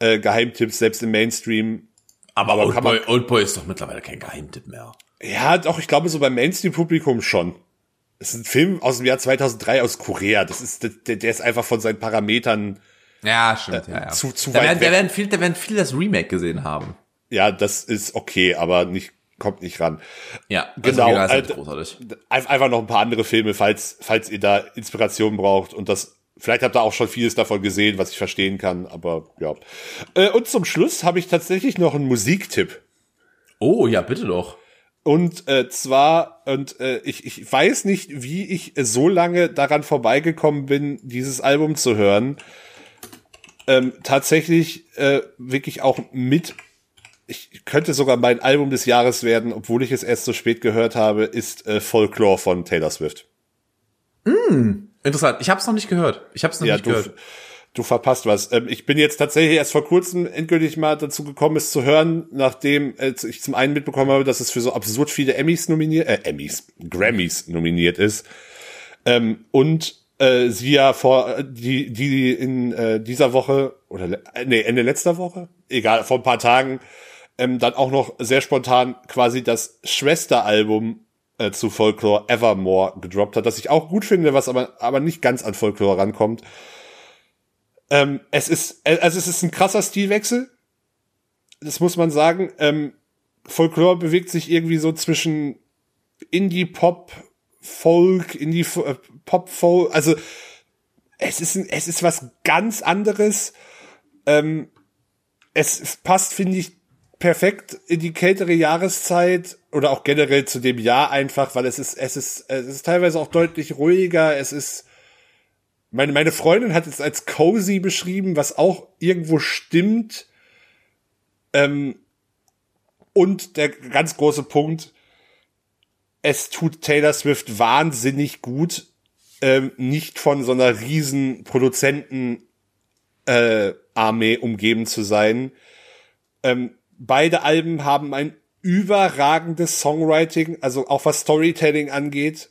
Speaker 3: äh, Geheimtipps, selbst im Mainstream.
Speaker 2: aber,
Speaker 3: aber
Speaker 2: Oldboy, Oldboy ist doch mittlerweile kein Geheimtipp mehr.
Speaker 3: Ja, doch, ich glaube so beim Mainstream-Publikum schon. Es ist ein Film aus dem Jahr 2003 aus Korea. Das ist, der, der ist einfach von seinen Parametern,
Speaker 2: Ja, stimmt, ja, ja.
Speaker 3: zu- zu
Speaker 2: da
Speaker 3: weit
Speaker 2: werden,
Speaker 3: weg.
Speaker 2: da werden viel, da werden viele das Remake gesehen haben.
Speaker 3: ja, das ist okay, aber nicht, kommt nicht ran.
Speaker 2: Ja,
Speaker 3: Genau,
Speaker 2: Also, das ist halt
Speaker 3: äh,
Speaker 2: großartig.
Speaker 3: Ein- Einfach noch ein paar andere Filme, falls, falls ihr da Inspiration braucht und das, vielleicht habt ihr auch schon vieles davon gesehen, was ich verstehen kann, aber ja. Äh, Und zum Schluss habe ich tatsächlich noch einen Musiktipp.
Speaker 2: Oh, ja, bitte doch.
Speaker 3: Und äh, zwar, und äh, ich, ich weiß nicht, wie ich so lange daran vorbeigekommen bin, dieses Album zu hören. Ähm, tatsächlich äh, wirklich auch mit, ich könnte sogar mein Album des Jahres werden, obwohl ich es erst so spät gehört habe, ist äh, Folklore von Taylor Swift.
Speaker 2: Interessant. Ich habe es noch nicht gehört. Ich habe es noch
Speaker 3: Ja,
Speaker 2: nicht
Speaker 3: du,
Speaker 2: gehört.
Speaker 3: Du verpasst was. Ähm, ich bin jetzt tatsächlich erst vor kurzem endgültig mal dazu gekommen, es zu hören, nachdem äh, ich zum einen mitbekommen habe, dass es für so absurd viele Emmys nominiert, äh, Emmys, Grammys nominiert ist. Ähm, und äh, sie ja vor äh, die die in äh, dieser Woche oder äh, nee Ende letzter Woche egal vor ein paar Tagen ähm, dann auch noch sehr spontan quasi das Schwesteralbum äh, zu Folklore Evermore gedroppt hat, das ich auch gut finde, was aber aber nicht ganz an Folklore rankommt. Ähm, es ist äh, also es ist ein krasser Stilwechsel, das muss man sagen. Ähm, Folklore bewegt sich irgendwie so zwischen Indie Pop Folk, Indie äh, also es ist es ist was ganz anderes. Ähm, es passt, finde ich, perfekt in die kältere Jahreszeit oder auch generell zu dem Jahr einfach, weil es ist, es ist, es ist teilweise auch deutlich ruhiger. Es ist, meine, meine Freundin hat es als cozy beschrieben, was auch irgendwo stimmt. Ähm, und der ganz große Punkt, es tut Taylor Swift wahnsinnig gut, ähm, nicht von so einer riesen Produzenten äh, Armee umgeben zu sein. Ähm, beide Alben haben ein überragendes Songwriting, also auch was Storytelling angeht.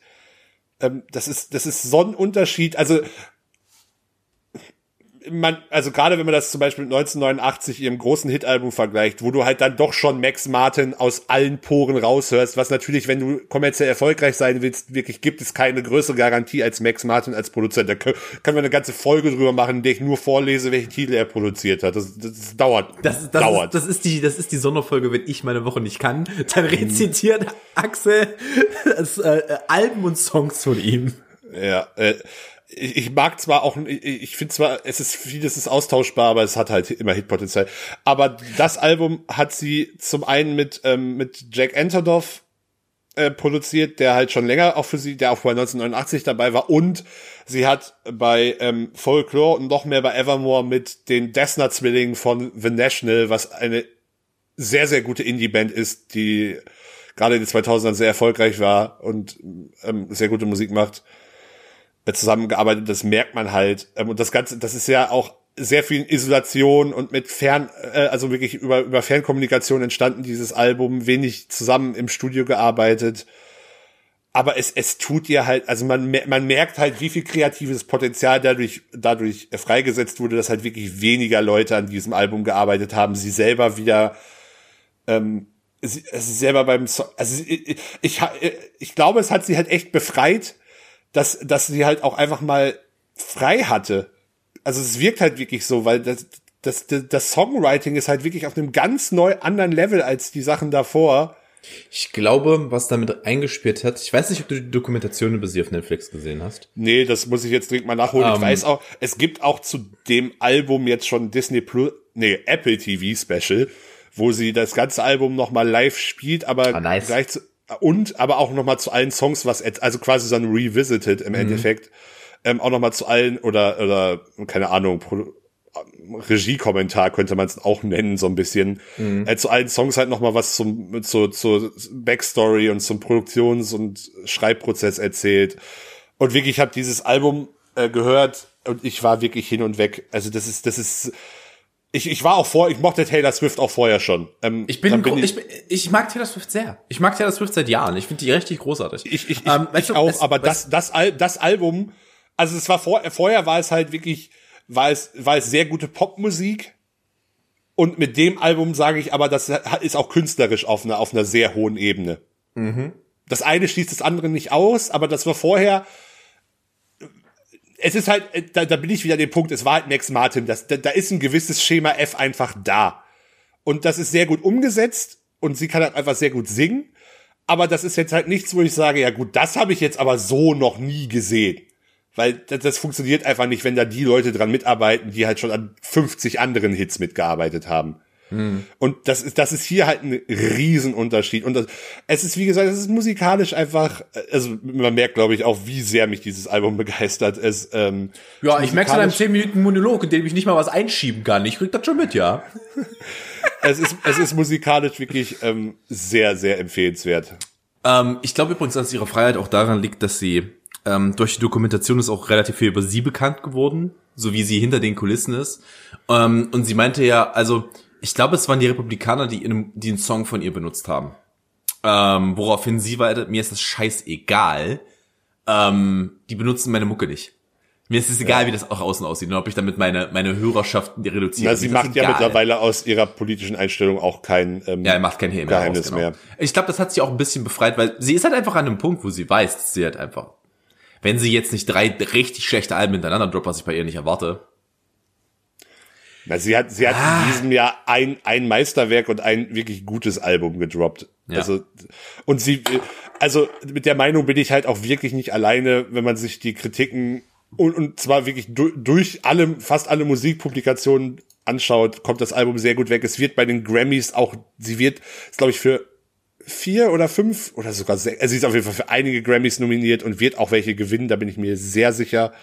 Speaker 3: Ähm, das ist das ist so ein Unterschied. Also man, also gerade wenn man das zum Beispiel mit 1989 ihrem großen Hitalbum vergleicht, wo du halt dann doch schon Max Martin aus allen Poren raushörst, was natürlich, wenn du kommerziell erfolgreich sein willst, wirklich gibt es keine größere Garantie als Max Martin als Produzent. Da können, können wir eine ganze Folge drüber machen, in der ich nur vorlese, welche Titel er produziert hat. Das, das, das dauert.
Speaker 2: Das, das,
Speaker 3: dauert.
Speaker 2: Ist, das, ist die, das ist die Sonderfolge, wenn ich meine Woche nicht kann. Dann rezitiert Axel das, äh, äh, Alben und Songs von ihm.
Speaker 3: Ja, äh, ich, mag zwar auch, ich, finde zwar, es ist vieles ist austauschbar, aber es hat halt immer Hitpotenzial. Aber das Album hat sie zum einen mit ähm, mit Jack Antonoff äh, produziert, der halt schon länger auch für sie, der auch bei 1989 dabei war und sie hat bei ähm, Folklore und noch mehr bei Evermore mit den Dessner Zwillingen von The National, was eine sehr sehr gute Indie Band ist, die gerade in den 2000ern sehr erfolgreich war und ähm, sehr gute Musik macht zusammengearbeitet, das merkt man halt. Ähm, Und das Ganze, das ist ja auch sehr viel Isolation und mit Fern, äh, also wirklich über, über Fernkommunikation entstanden, dieses Album, wenig zusammen im Studio gearbeitet. aber es, es tut ihr halt, also man, man merkt halt, wie viel kreatives Potenzial dadurch, dadurch freigesetzt wurde, dass halt wirklich weniger Leute an diesem Album gearbeitet haben. Sie selber wieder, ähm, sie, sie selber beim, Song, also ich, ich, ich glaube, es hat sie halt echt befreit, dass, dass sie halt auch einfach mal frei hatte. Also es wirkt halt wirklich so, weil das, das, das, das Songwriting ist halt wirklich auf einem ganz neu anderen Level als die Sachen davor.
Speaker 2: Ich glaube, was damit eingespielt hat, ich weiß nicht, ob du die Dokumentation über sie auf Netflix gesehen hast.
Speaker 3: Nee, das muss ich jetzt dringend mal nachholen. ich
Speaker 2: Ähm.
Speaker 3: weiß auch, es gibt auch zu dem Album jetzt schon Disney Plus, nee, Apple TV Special, wo sie das ganze Album nochmal live spielt, aber
Speaker 2: Ah, nice.
Speaker 3: gleich zu, und aber auch nochmal zu allen Songs, was, also quasi so ein Revisited
Speaker 2: Mhm.
Speaker 3: im Endeffekt, ähm, auch nochmal zu allen oder, oder, keine Ahnung, Pro, Regiekommentar könnte man es auch nennen, so ein bisschen.
Speaker 2: Mhm.
Speaker 3: Äh, zu allen Songs halt nochmal was zum, zu, zur Backstory und zum Produktions- und Schreibprozess erzählt. Und wirklich, ich habe dieses Album äh, gehört und ich war wirklich hin und weg. Also das ist, das ist, ich, ich war auch vor, ich mochte Taylor Swift auch vorher schon. Ähm,
Speaker 2: Ich bin, gro- ich, bin- ich mag Taylor Swift sehr. Ich mag Taylor Swift seit Jahren. Ich finde die richtig großartig.
Speaker 3: Ich, ich, ich,
Speaker 2: Ähm, weißt
Speaker 3: ich
Speaker 2: du,
Speaker 3: auch,
Speaker 2: es-
Speaker 3: aber das, das, Al das Album, also es war vor, vorher war es halt wirklich, war es, war es sehr gute Popmusik. Und mit dem Album sage ich aber, das ist auch künstlerisch auf einer, auf einer sehr hohen Ebene.
Speaker 2: Mhm.
Speaker 3: Das eine schließt das andere nicht aus, aber das war vorher, es ist halt, äh, da, da bin ich wieder an dem Punkt, es war halt Max Martin, das, da, da ist ein gewisses Schema F einfach da. Und das ist sehr gut umgesetzt und sie kann halt einfach sehr gut singen. Aber das ist jetzt halt nichts, wo ich sage, ja gut, das habe ich jetzt aber so noch nie gesehen. Weil das, das funktioniert einfach nicht, wenn da die Leute dran mitarbeiten, die halt schon an 50 anderen Hits mitgearbeitet haben. Und das ist, das ist hier halt ein Riesenunterschied. Und das, es ist, wie gesagt, es ist musikalisch einfach, also man merkt, glaube ich, auch, wie sehr mich dieses Album begeistert. Es, ähm,
Speaker 2: ja, ich merke es in einem
Speaker 3: musikalisch-
Speaker 2: 10 Minuten Monolog, in dem ich nicht mal was einschieben kann. Ich krieg das schon mit, ja.
Speaker 3: es ist, es ist musikalisch wirklich ähm, sehr, sehr empfehlenswert.
Speaker 2: Ähm, ich glaube übrigens, dass ihre Freiheit auch daran liegt, dass sie ähm, durch die Dokumentation ist auch relativ viel über sie bekannt geworden, so wie sie hinter den Kulissen ist. Ähm, und sie meinte ja, also ich glaube, es waren die Republikaner, die, in einem, die einen Song von ihr benutzt haben. Ähm, woraufhin sie weiter, mir ist das scheißegal. Ähm, die benutzen meine Mucke nicht. Mir ist es egal, wie das auch außen aussieht und ob ich damit meine, meine Hörerschaften reduziere.
Speaker 3: Na, sie macht ja
Speaker 2: egal.
Speaker 3: mittlerweile aus ihrer politischen Einstellung auch kein ähm,
Speaker 2: Ja, er macht kein Hehl mehr
Speaker 3: Geheimnis
Speaker 2: raus, genau.
Speaker 3: mehr.
Speaker 2: Ich glaube, das hat sie auch ein bisschen befreit, weil sie ist halt einfach an einem Punkt, wo sie weiß, dass sie halt einfach, wenn sie jetzt nicht drei richtig schlechte Alben hintereinander droppt, was ich bei ihr nicht erwarte.
Speaker 3: Na, sie hat, sie hat
Speaker 2: Ah.
Speaker 3: in diesem Jahr ein, ein Meisterwerk und ein wirklich gutes Album gedroppt.
Speaker 2: Ja.
Speaker 3: Also, und sie, also mit der Meinung bin ich halt auch wirklich nicht alleine, wenn man sich die Kritiken und, und zwar wirklich du, durch alle, fast alle Musikpublikationen anschaut, kommt das Album sehr gut weg. Es wird bei den Grammys auch, sie wird, glaube ich für vier oder fünf oder sogar sechs, also sie ist auf jeden Fall für einige Grammys nominiert und wird auch welche gewinnen, da bin ich mir sehr sicher.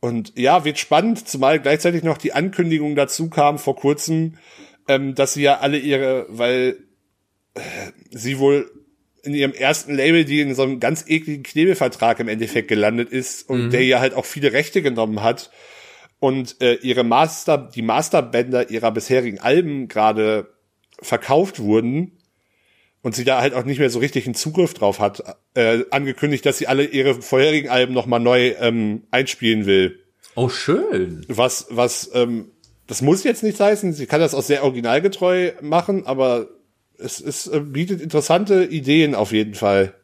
Speaker 3: Und ja, wird spannend, zumal gleichzeitig noch die Ankündigung dazu kam vor kurzem, ähm, dass sie ja alle ihre, weil äh, sie wohl in ihrem ersten Label, die in so einem ganz ekligen Knebelvertrag im Endeffekt gelandet ist und der ja halt auch viele Rechte genommen hat und äh, ihre Master, die Masterbänder ihrer bisherigen Alben gerade verkauft wurden und sie da halt auch nicht mehr so richtig einen Zugriff drauf hat, äh, angekündigt, dass sie alle ihre vorherigen Alben nochmal neu ähm, einspielen will.
Speaker 2: Oh, schön.
Speaker 3: Was, was, ähm, das muss jetzt nicht heißen, sie kann das auch sehr originalgetreu machen, aber es, es äh, bietet interessante Ideen auf jeden Fall.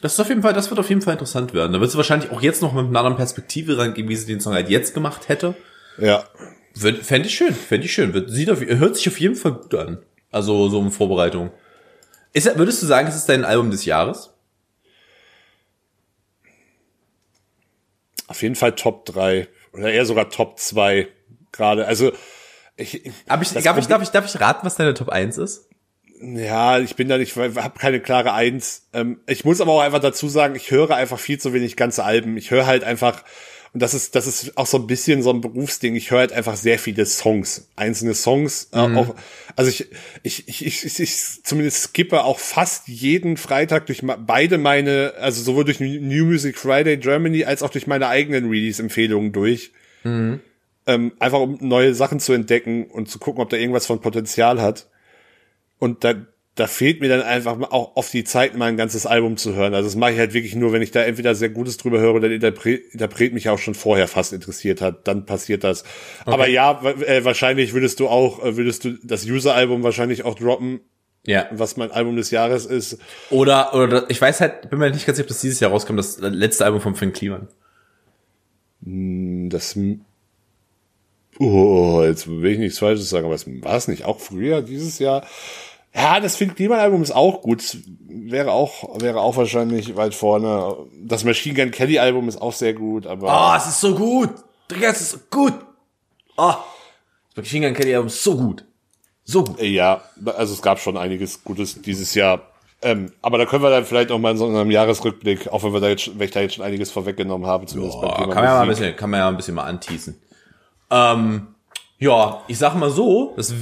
Speaker 2: Das ist auf jeden Fall, das wird auf jeden Fall interessant werden. Da wird sie wahrscheinlich auch jetzt noch mit einer anderen Perspektive rangehen, wie sie den Song halt jetzt gemacht hätte.
Speaker 3: Ja.
Speaker 2: Fände ich schön, fände ich schön. Sieht auf, hört sich auf jeden Fall gut an. Also so in Vorbereitung. Ist, würdest du sagen, es ist dein Album des Jahres?
Speaker 3: Auf jeden Fall Top 3 oder eher sogar Top 2 gerade. Also ich,
Speaker 2: Hab ich, darf, ich, darf, ich, darf ich raten, was deine Top 1 ist?
Speaker 3: ja, ich bin da nicht, ich habe keine klare Eins. Ähm, ich muss aber auch einfach dazu sagen, ich höre einfach viel zu wenig ganze Alben. Ich höre halt einfach, und das ist, das ist auch so ein bisschen so ein Berufsding, ich höre halt einfach sehr viele Songs. Einzelne Songs. Äh, auch, also ich, ich, ich, ich, ich, ich zumindest skippe auch fast jeden Freitag durch beide meine, also sowohl durch New Music Friday Germany als auch durch meine eigenen Release-Empfehlungen durch. Ähm, einfach um neue Sachen zu entdecken und zu gucken, ob da irgendwas von Potenzial hat. Und da da fehlt mir dann einfach auch auf die Zeit, mal ein ganzes Album zu hören. Also das mache ich halt wirklich nur, wenn ich da entweder sehr Gutes drüber höre oder der Interpret, Interpret mich auch schon vorher fast interessiert hat, dann passiert das. Okay. Aber ja, äh, wahrscheinlich würdest du auch, äh, würdest du das User-Album wahrscheinlich auch droppen,
Speaker 2: ja.
Speaker 3: was mein Album des Jahres ist.
Speaker 2: Oder, oder ich weiß halt, bin mir nicht ganz sicher, ob das dieses Jahr rauskommt, das letzte Album von Finn Kliman.
Speaker 3: Hm, das Oh, jetzt will ich nichts Falsches sagen, aber war es nicht auch früher dieses Jahr? Ja, das Finn Kliman Album ist auch gut. Wäre auch, wäre auch wahrscheinlich weit vorne. Das Machine Gun Kelly Album ist auch sehr gut, aber.
Speaker 2: Ah, oh, es ist so gut. Digga, es ist gut. Ah. Oh, das Machine Gun Kelly Album ist so gut. So gut.
Speaker 3: Ja, also es gab schon einiges Gutes dieses Jahr. Ähm, aber da können wir dann vielleicht auch mal in so einem Jahresrückblick, auch wenn wir da jetzt, wenn ich da jetzt schon einiges vorweggenommen haben,
Speaker 2: zumindest Boah, bei Thema kann man ja mal ein bisschen, kann man ja ein bisschen mal anteasen. Ähm, ja, ich sag mal so, das,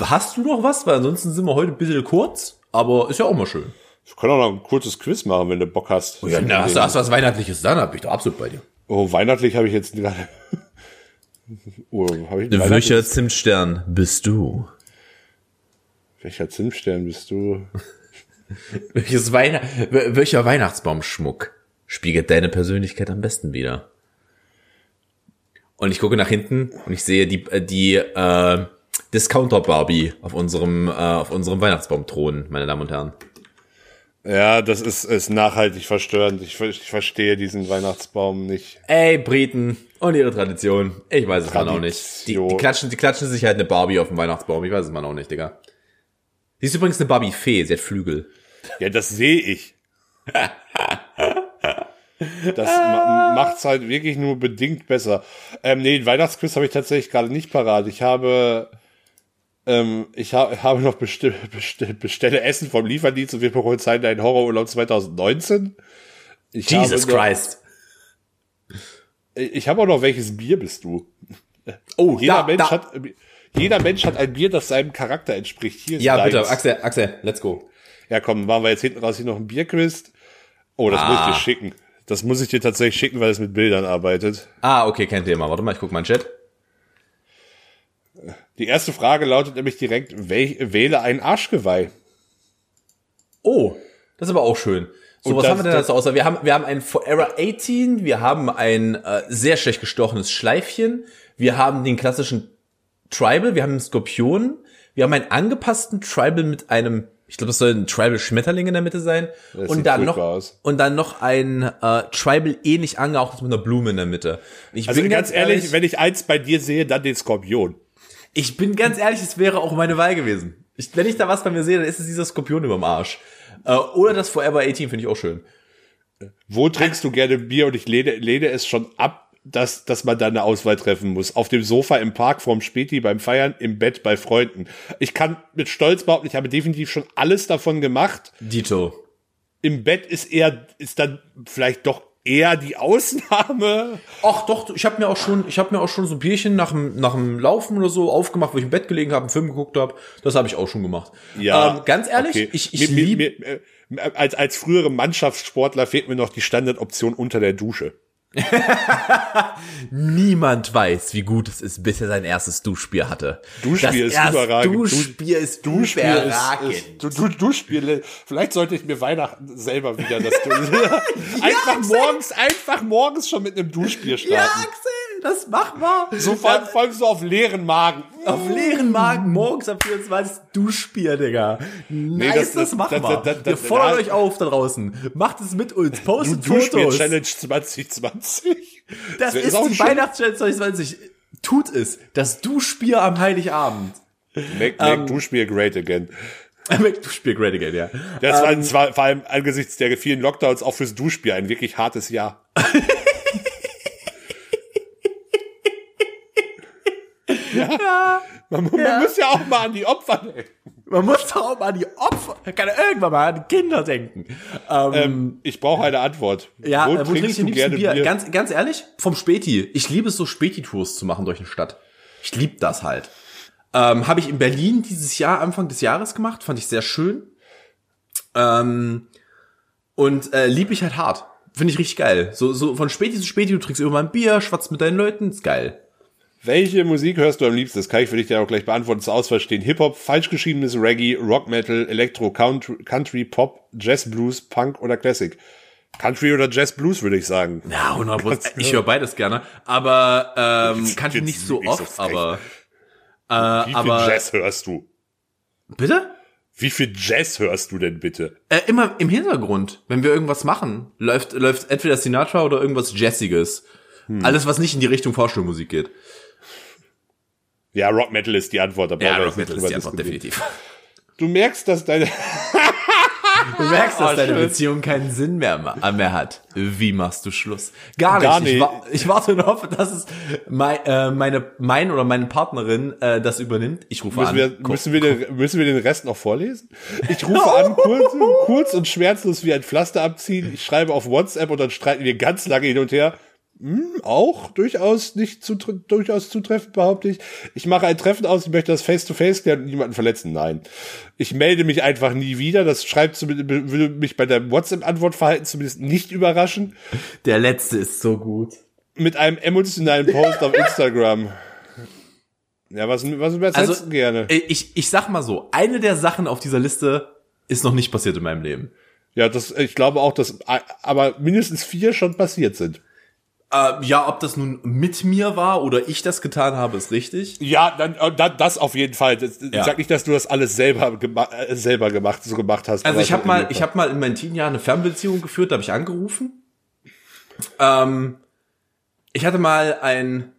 Speaker 2: hast du noch was? Weil ansonsten sind wir heute ein bisschen kurz, aber ist ja auch mal schön.
Speaker 3: Wir können auch noch ein kurzes Quiz machen, wenn du Bock hast.
Speaker 2: Oh ja, na, hast, du, hast du was Weihnachtliches dann? Hab ich doch absolut bei dir.
Speaker 3: Oh, weihnachtlich habe ich jetzt gerade.
Speaker 2: oh, hab ich Welcher Zimtstern bist du?
Speaker 3: Welcher Zimtstern bist du?
Speaker 2: Welches Weihn welcher Weihnachtsbaumschmuck spiegelt deine Persönlichkeit am besten wieder? Und ich gucke nach hinten und ich sehe die, äh, die äh, Discounter Barbie auf unserem, äh, auf unserem Weihnachtsbaumthron, meine Damen und Herren.
Speaker 3: Ja, das ist, ist nachhaltig verstörend. Ich, ich verstehe diesen Weihnachtsbaum nicht.
Speaker 2: Ey, Briten und ihre Tradition. Ich weiß es mal auch nicht. Die, die, klatschen, die klatschen sich halt eine Barbie auf dem Weihnachtsbaum. Ich weiß es mal auch nicht, Digga. Sie ist übrigens eine Barbie-Fee, sie hat Flügel.
Speaker 3: Ja, das sehe ich. Das ma macht's halt wirklich nur bedingt besser. Ähm, nee, den Weihnachtsquiz habe ich tatsächlich gerade nicht parat. Ich habe, ähm, ich ha habe noch bestell bestell bestelle Essen vom Lieferdienst und wir prophezeien einen Horrorurlaub 2019. Ich
Speaker 2: Jesus noch, Christ.
Speaker 3: Ich habe auch noch, welches Bier bist du?
Speaker 2: Oh,
Speaker 3: jeder
Speaker 2: da,
Speaker 3: Mensch
Speaker 2: da.
Speaker 3: hat, jeder Mensch hat ein Bier, das seinem Charakter entspricht.
Speaker 2: Hier ist ja, deins. bitte, Axel, Axel, let's go.
Speaker 3: Ja, komm, machen wir jetzt hinten raus hier noch ein Bierquiz. Oh, das ah. muss ich dir schicken. Das muss ich dir tatsächlich schicken, weil es mit Bildern arbeitet.
Speaker 2: Ah, okay, kein Thema. Warte mal, ich guck mal in Chat.
Speaker 3: Die erste Frage lautet nämlich direkt, wähle ein Arschgeweih.
Speaker 2: Oh, das ist aber auch schön. So, was das, haben wir denn dazu außer? Wir haben, wir haben ein Forever 18, wir haben ein äh, sehr schlecht gestochenes Schleifchen, wir haben den klassischen Tribal, wir haben einen Skorpion, wir haben einen angepassten Tribal mit einem ich glaube, das soll ein Tribal Schmetterling in der Mitte sein. Das und dann noch aus. und dann noch ein äh, Tribal ähnlich angehauchtes mit einer Blume in der Mitte.
Speaker 3: Ich also bin ganz ehrlich, ehrlich, wenn ich eins bei dir sehe, dann den Skorpion.
Speaker 2: Ich bin ganz ehrlich, es wäre auch meine Wahl gewesen. Ich, wenn ich da was bei mir sehe, dann ist es dieser Skorpion überm Arsch. Äh, oder das Forever 18 finde ich auch schön.
Speaker 3: Wo trinkst du gerne Bier und ich lehne, lehne es schon ab, dass, dass man da eine Auswahl treffen muss. Auf dem Sofa, im Park, vorm Späti, beim Feiern, im Bett, bei Freunden. Ich kann mit Stolz behaupten, ich habe definitiv schon alles davon gemacht.
Speaker 2: Dito.
Speaker 3: Im Bett ist eher, ist dann vielleicht doch eher die Ausnahme.
Speaker 2: Ach doch, ich habe mir auch schon, ich habe mir auch schon so ein Bierchen nach dem nach dem Laufen oder so aufgemacht, wo ich im Bett gelegen habe, einen Film geguckt habe. Das habe ich auch schon gemacht.
Speaker 3: Ja.
Speaker 2: Ähm, ganz ehrlich, okay. ich, ich liebe
Speaker 3: als als frühere Mannschaftssportler fehlt mir noch die Standardoption unter der Dusche.
Speaker 2: Niemand weiß, wie gut es ist, bis er sein erstes Duschbier hatte.
Speaker 3: Duschbier das ist überragend.
Speaker 2: Duschbier ist
Speaker 3: Duschbier überragend. Ist, ist, du, du, Duschbier, vielleicht sollte ich mir Weihnachten selber wieder das ja, einfach Axel. morgens, einfach morgens schon mit einem Duschbier starten. Ja,
Speaker 2: Axel, das mach mal.
Speaker 3: So vor allem, vor allem so auf leeren Magen.
Speaker 2: Auf leeren Magen morgens am 24. Duschbier, Digga. Nee, nice, das, das, das machen wir. Das, wir fordern euch auf da draußen. Macht es mit uns. Postet du, Fotos.
Speaker 3: Challenge 2020.
Speaker 2: Das, ist, ist die Weihnachtschallenge 2020. Tut es. Das Duschbier am Heiligabend.
Speaker 3: Make, make um, Duschbier great again.
Speaker 2: Make Duschbier great again, ja.
Speaker 3: Das um, war, das war vor allem angesichts der vielen Lockdowns auch fürs Duschbier ein wirklich hartes Jahr. Ja. Man, man ja. muss ja auch mal an die Opfer denken.
Speaker 2: Man muss doch auch mal an die Opfer, kann ja irgendwann mal an die Kinder denken.
Speaker 3: Ähm, ähm, ich brauche eine Antwort.
Speaker 2: Ja, wo, wo trinkst du gerne Bier? Bier? Ganz, ganz ehrlich, vom Späti. Ich liebe es so Späti-Tours zu machen durch eine Stadt. Ich liebe das halt. Ähm, Habe ich in Berlin dieses Jahr, Anfang des Jahres gemacht, fand ich sehr schön. Ähm, und äh, lieb ich halt hart. Finde ich richtig geil. So, so von Späti zu Späti, du trinkst irgendwann ein Bier, schwatzt mit deinen Leuten, ist geil.
Speaker 3: Welche Musik hörst du am liebsten? Das kann ich für dich ja auch gleich beantworten. Zur Auswahl stehen Hip-Hop, falsch geschriebenes Reggae, Rock Metal, Elektro, Country, Country, Pop, Jazz, Blues, Punk oder Classic. Country oder Jazz Blues, würde ich sagen.
Speaker 2: Ja, 100 Ich höre beides gerne. Aber ähm, Country
Speaker 3: jetzt
Speaker 2: nicht so
Speaker 3: so
Speaker 2: oft,
Speaker 3: frech.
Speaker 2: aber.
Speaker 3: Wie viel
Speaker 2: aber-
Speaker 3: Jazz hörst du?
Speaker 2: Bitte?
Speaker 3: Wie viel Jazz hörst du denn bitte?
Speaker 2: Äh, immer im Hintergrund, wenn wir irgendwas machen, läuft, läuft entweder Sinatra oder irgendwas Jazziges. Alles, was nicht in die Richtung Vorstellmusik geht.
Speaker 3: Ja, Rock Metal ist die Antwort. Da brauchen wir jetzt nicht drüber diskutieren.
Speaker 2: definitiv.
Speaker 3: Du merkst, dass deine,
Speaker 2: Du merkst, dass
Speaker 3: Oh,
Speaker 2: deine
Speaker 3: schön.
Speaker 2: Beziehung keinen Sinn mehr, äh, mehr hat. Wie machst du Schluss? Gar nicht.
Speaker 3: Gar
Speaker 2: Ich,
Speaker 3: nicht.
Speaker 2: wa ich warte und hoffe, dass es mein, äh, meine, mein oder meine Partnerin äh, das übernimmt. Ich rufe
Speaker 3: müssen
Speaker 2: an.
Speaker 3: wir, müssen wir, den, müssen wir den Rest noch vorlesen? Ich rufe an, kurz, kurz und schmerzlos wie ein Pflaster abziehen. Ich schreibe auf WhatsApp und dann streiten wir ganz lange hin und her. Hm, auch durchaus nicht zu, durchaus zutreffend, behaupte ich. Ich mache ein Treffen aus, ich möchte das Face-to-Face klären und niemanden verletzen. Nein. Ich melde mich einfach nie wieder. Das schreibt zumindest, würde mich bei deinem WhatsApp-Antwortverhalten zumindest nicht überraschen.
Speaker 2: Der letzte ist so gut.
Speaker 3: Mit einem emotionalen Post auf Instagram. Ja, was, was übersetzt
Speaker 2: Also,
Speaker 3: gerne?
Speaker 2: äh, ich, ich sag mal so, eine der Sachen auf dieser Liste ist noch nicht passiert in meinem Leben.
Speaker 3: Ja, das, ich glaube auch, dass aber mindestens vier schon passiert sind.
Speaker 2: Äh, ja, ob das nun mit mir war oder ich das getan habe, ist richtig.
Speaker 3: Ja, dann, äh, dann das auf jeden Fall. Das,
Speaker 2: Ja.
Speaker 3: Sag nicht, dass du das alles selber, gema äh, selber gemacht, so gemacht hast.
Speaker 2: Also ich habe mal, ich habe mal in meinen Teenjahren eine Fernbeziehung geführt, da habe ich angerufen. Ähm, ich hatte mal ein,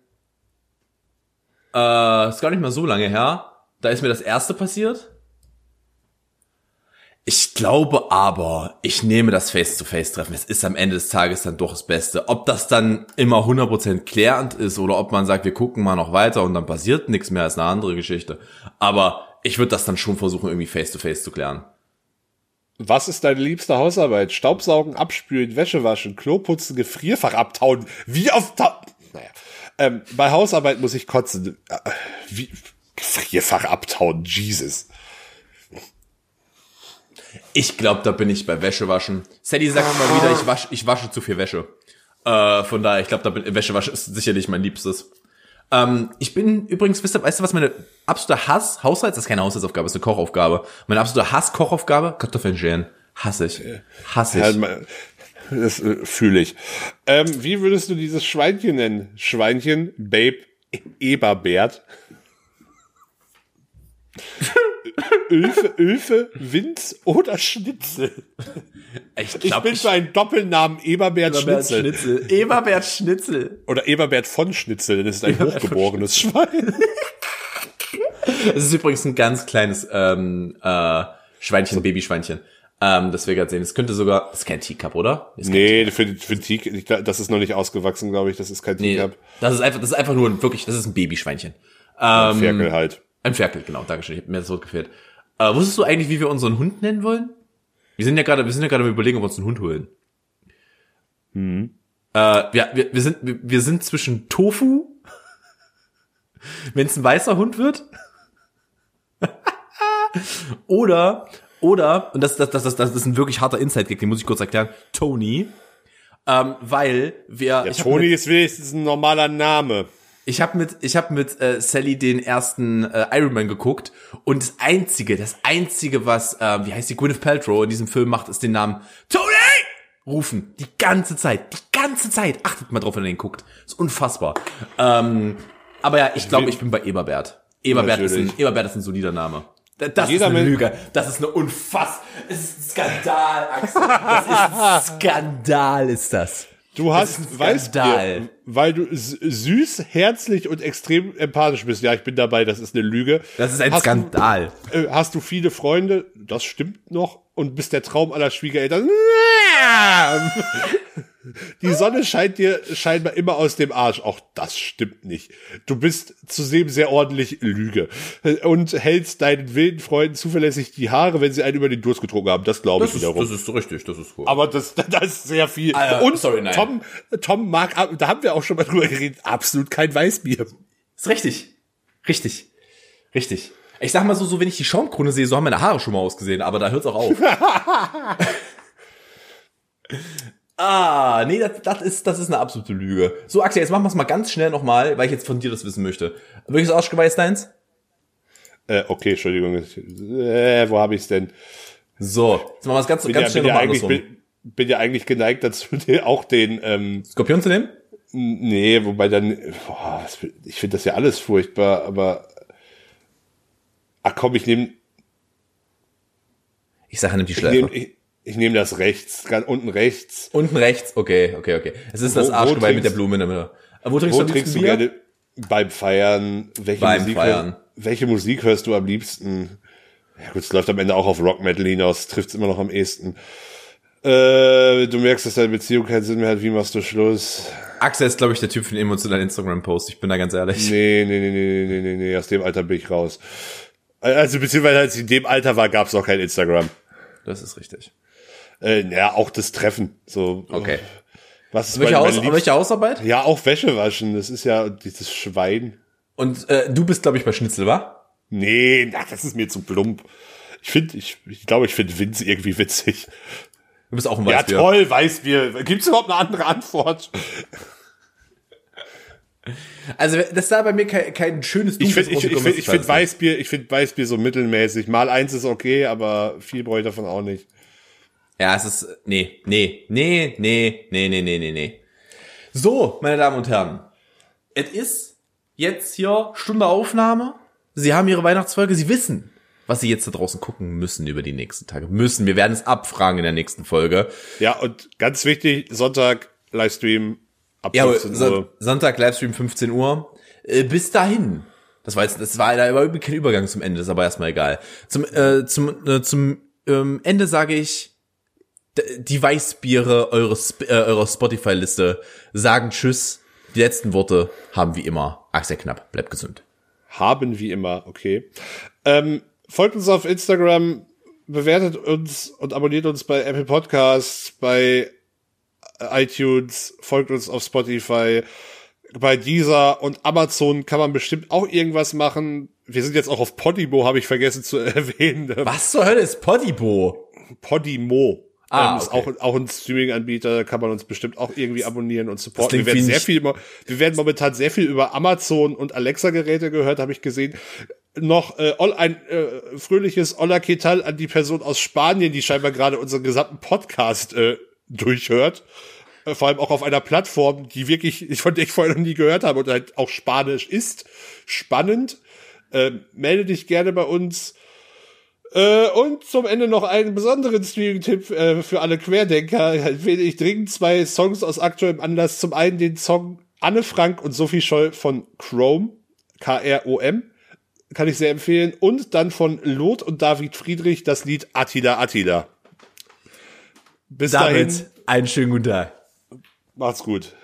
Speaker 2: äh, ist gar nicht mal so lange her. Da ist mir das erste passiert. Ich glaube aber, ich nehme das Face-to-Face-Treffen. Es ist am Ende des Tages dann doch das Beste. Ob das dann immer 100% klärend ist oder ob man sagt, wir gucken mal noch weiter und dann passiert nichts mehr, ist eine andere Geschichte. Aber ich würde das dann schon versuchen, irgendwie Face-to-Face zu klären.
Speaker 3: Was ist deine liebste Hausarbeit? Staubsaugen, abspülen, Wäsche waschen, Klo putzen, Gefrierfach abtauen. Wie oft? Naja. Ähm, bei Hausarbeit muss ich kotzen. Äh, Wie Gefrierfach abtauen, Jesus.
Speaker 2: Ich glaube, da bin ich bei Wäschewaschen. Sally sagt immer wieder, ich wasche, ich wasche zu viel Wäsche. Äh, von daher, ich glaube, da bin Wäschewaschen ist sicherlich mein Liebstes. Ähm, ich bin übrigens, wisst ihr, weißt du, was meine absolute Hass, Haushalts, das ist keine Haushaltsaufgabe, ist eine Kochaufgabe. Meine absolute Hass-Kochaufgabe, Kartoffeln schälen. Hasse ich. Hasse ich.
Speaker 3: Ja, Das äh, fühle ich. Ähm, wie würdest du dieses Schweinchen nennen? Schweinchen, Babe, Eberbert. Ölfe, Ölfe, Winz oder Schnitzel?
Speaker 2: ich
Speaker 3: Ich
Speaker 2: glaub,
Speaker 3: bin für einen Doppelnamen Eberbert,
Speaker 2: Eberbert
Speaker 3: Schnitzel.
Speaker 2: Schnitzel. Eberbert Schnitzel.
Speaker 3: Oder Eberbert von Schnitzel, denn es ist ein
Speaker 2: Eberbert
Speaker 3: hochgeborenes Schwein.
Speaker 2: Es ist übrigens ein ganz kleines ähm, äh, Schweinchen, Babyschweinchen. Ähm, das wir gerade sehen. Es könnte sogar, das ist kein Teacup, oder? Kein
Speaker 3: Nee, für, für Teak, ich glaub, das ist noch nicht ausgewachsen, glaube ich. Das ist kein
Speaker 2: Nee,
Speaker 3: Teacup.
Speaker 2: das ist einfach, das ist einfach nur ein, wirklich, das ist ein Babyschweinchen.
Speaker 3: Ähm, Ferkel halt.
Speaker 2: Ein Ferkel, genau, Dankeschön, ich hab mir das Wort gefehlt. Äh, wusstest du eigentlich, wie wir unseren Hund nennen wollen? Wir sind ja gerade, wir sind ja gerade überlegen, ob wir uns einen Hund holen. Hm. Äh, wir, wir, wir sind, wir, wir sind zwischen Tofu, wenn es ein weißer Hund wird, oder, oder, und das, das, das, das, das ist ein wirklich harter Inside-Gag, den muss ich kurz erklären, Tony, ähm, weil wir,
Speaker 3: Ja, Toni ist wenigstens ein normaler Name.
Speaker 2: Ich habe mit ich habe mit äh, Sally den ersten äh, Iron Man geguckt und das einzige, das einzige was äh, wie heißt die Gwyneth Paltrow in diesem Film macht, ist den Namen Tony rufen die ganze Zeit, die ganze Zeit. Achtet mal drauf, wenn ihr den guckt. Ist unfassbar. Ähm, aber ja, ich glaube, ich bin bei Eberbert. Eberbert ist, ein. Eberbert ist ein solider Name. Da- Das
Speaker 3: Jeder
Speaker 2: ist eine Lüge. Das ist eine unfass. Es ist ein Skandal, Axel. Das ist ein Skandal, ist das.
Speaker 3: Du hast, du, weil du süß, herzlich und extrem empathisch bist. Ja, ich bin dabei, das ist eine Lüge.
Speaker 2: Das ist ein
Speaker 3: hast
Speaker 2: Skandal.
Speaker 3: Du, äh, hast du viele Freunde? Das stimmt noch. Und bist der Traum aller Schwiegereltern. Die Sonne scheint dir scheinbar immer aus dem Arsch. Auch das stimmt nicht. Du bist zudem sehr ordentlich Lüge. Und hältst deinen wilden Freunden zuverlässig die Haare, wenn sie einen über den Durst getrunken haben. Das glaube ich
Speaker 2: ist,
Speaker 3: wiederum.
Speaker 2: das ist richtig, das ist cool.
Speaker 3: Aber das, das ist sehr viel.
Speaker 2: Ja,
Speaker 3: Und
Speaker 2: sorry, nein.
Speaker 3: Tom, Tom mag, da haben wir auch schon mal drüber geredet, absolut kein Weißbier.
Speaker 2: Ist richtig. Richtig. Richtig. Ich sag mal so, so wenn ich die Schaumkrone sehe, so haben meine Haare schon mal ausgesehen, aber da hört's auch auf. Ah, nee, das, das, ist, das ist eine absolute Lüge. So, Axel, jetzt machen wir es mal ganz schnell nochmal, weil ich jetzt von dir das wissen möchte. Welches Arschgeweih deins?
Speaker 3: Äh, okay, Entschuldigung. Äh, wo habe ich's denn?
Speaker 2: So, jetzt machen wir es ganz,
Speaker 3: Bin
Speaker 2: ganz
Speaker 3: ja,
Speaker 2: schnell
Speaker 3: bin, ja
Speaker 2: nochmal
Speaker 3: eigentlich,
Speaker 2: andersrum.
Speaker 3: bin, bin ja eigentlich geneigt dazu, auch den, ähm,
Speaker 2: Skorpion zu nehmen?
Speaker 3: nee, wobei dann, boah, ich finde das ja alles furchtbar, aber, ach komm, ich nehme
Speaker 2: Ich sage, nimm die
Speaker 3: ich
Speaker 2: Schleife.
Speaker 3: nehm, ich, ich nehm das rechts, ganz unten rechts.
Speaker 2: Unten rechts, okay, okay, okay. Es ist
Speaker 3: Wo-
Speaker 2: das Arschgeweih mit der Blume in der Mitte. Wo trinkst
Speaker 3: Wo
Speaker 2: du
Speaker 3: trinkst du gerne beim Feiern? Welche
Speaker 2: Beim
Speaker 3: Musik
Speaker 2: Feiern.
Speaker 3: Hör, welche Musik hörst du am liebsten? Ja gut, es läuft am Ende auch auf Rock Metal hinaus, trifft's immer noch am ehesten. Äh, du merkst, dass deine Beziehung keinen Sinn mehr hat, wie machst du Schluss?
Speaker 2: Axel ist, glaube ich, der Typ für den emotionalen Instagram-Post. Ich bin da ganz ehrlich.
Speaker 3: Nee, nee, nee, nee, nee, nee, nee, aus dem Alter bin ich raus. Also beziehungsweise als ich in dem Alter war, gab's noch kein Instagram.
Speaker 2: Das ist richtig.
Speaker 3: Äh, ja, auch das Treffen. So.
Speaker 2: Okay.
Speaker 3: Was ist
Speaker 2: Welche, Haus, welche Hausarbeit?
Speaker 3: Ja, auch Wäsche waschen. Das ist ja dieses Schwein.
Speaker 2: Und äh, du bist, glaube ich, bei Schnitzel, wa?
Speaker 3: Nee, na, das ist mir zu plump. Ich finde, ich, ich glaube, ich finde Vince irgendwie witzig.
Speaker 2: Du bist auch ein
Speaker 3: Ja,
Speaker 2: Weißbier.
Speaker 3: toll, Weißbier. Gibt's überhaupt eine andere Antwort?
Speaker 2: Also das ist da bei mir kein, kein schönes
Speaker 3: Ich finde, ich, ich, find, ich
Speaker 2: weiß
Speaker 3: Weißbier, ich finde Weißbier so mittelmäßig. Mal eins ist okay, aber viel brauche ich davon auch nicht.
Speaker 2: Ja, es ist nee, nee, nee, nee, nee, nee, nee, nee, nee. So, meine Damen und Herren, es ist jetzt hier Stunde Aufnahme. Sie haben ihre Weihnachtsfolge, Sie wissen, was Sie jetzt da draußen gucken müssen über die nächsten Tage. Müssen, wir werden es abfragen in der nächsten Folge.
Speaker 3: Ja, und ganz wichtig, Sonntag, Livestream ab
Speaker 2: Ja,
Speaker 3: 15
Speaker 2: Son
Speaker 3: Uhr.
Speaker 2: Sonntag Livestream 15 Uhr. Äh, bis dahin. Das war jetzt, das war da überhaupt kein Übergang zum Ende, ist aber erstmal egal. Zum, äh, zum, äh, zum ähm, Ende sage ich, die Weißbiere eure, Sp äh, eurer Spotify-Liste sagen Tschüss. Die letzten Worte haben wie immer Axel Knapp. Bleibt gesund.
Speaker 3: Haben wie immer, okay. Ähm, folgt uns auf Instagram, bewertet uns und abonniert uns bei Apple Podcasts, bei iTunes, folgt uns auf Spotify, bei Deezer und Amazon kann man bestimmt auch irgendwas machen. Wir sind jetzt auch auf Podimo, habe ich vergessen zu erwähnen.
Speaker 2: Was zur Hölle ist Podimo?
Speaker 3: Podimo.
Speaker 2: Ah,
Speaker 3: ähm, ist
Speaker 2: okay.
Speaker 3: auch, auch ein Streaming-Anbieter, kann man uns bestimmt auch irgendwie abonnieren und supporten. Wir werden sehr viel, wir werden momentan sehr viel über Amazon und Alexa-Geräte gehört, habe ich gesehen. Noch äh, ein äh, fröhliches Hola ¿qué tal an die Person aus Spanien, die scheinbar gerade unseren gesamten Podcast äh, durchhört. Äh, vor allem auch auf einer Plattform, die wirklich, von der ich vorher noch nie gehört habe und halt auch Spanisch ist. Spannend. Äh, melde dich gerne bei uns. Äh, und zum Ende noch einen besonderen Streaming-Tipp äh, für alle Querdenker. Empfehle ich dringend zwei Songs aus aktuellem Anlass. Zum einen den Song Anne Frank und Sophie Scholl von Chrome, K-R-O-M, kann ich sehr empfehlen. Und dann von Lot und David Friedrich das Lied Attila Attila. Bis dahin,
Speaker 2: Damit einen schönen guten Tag.
Speaker 3: macht's gut.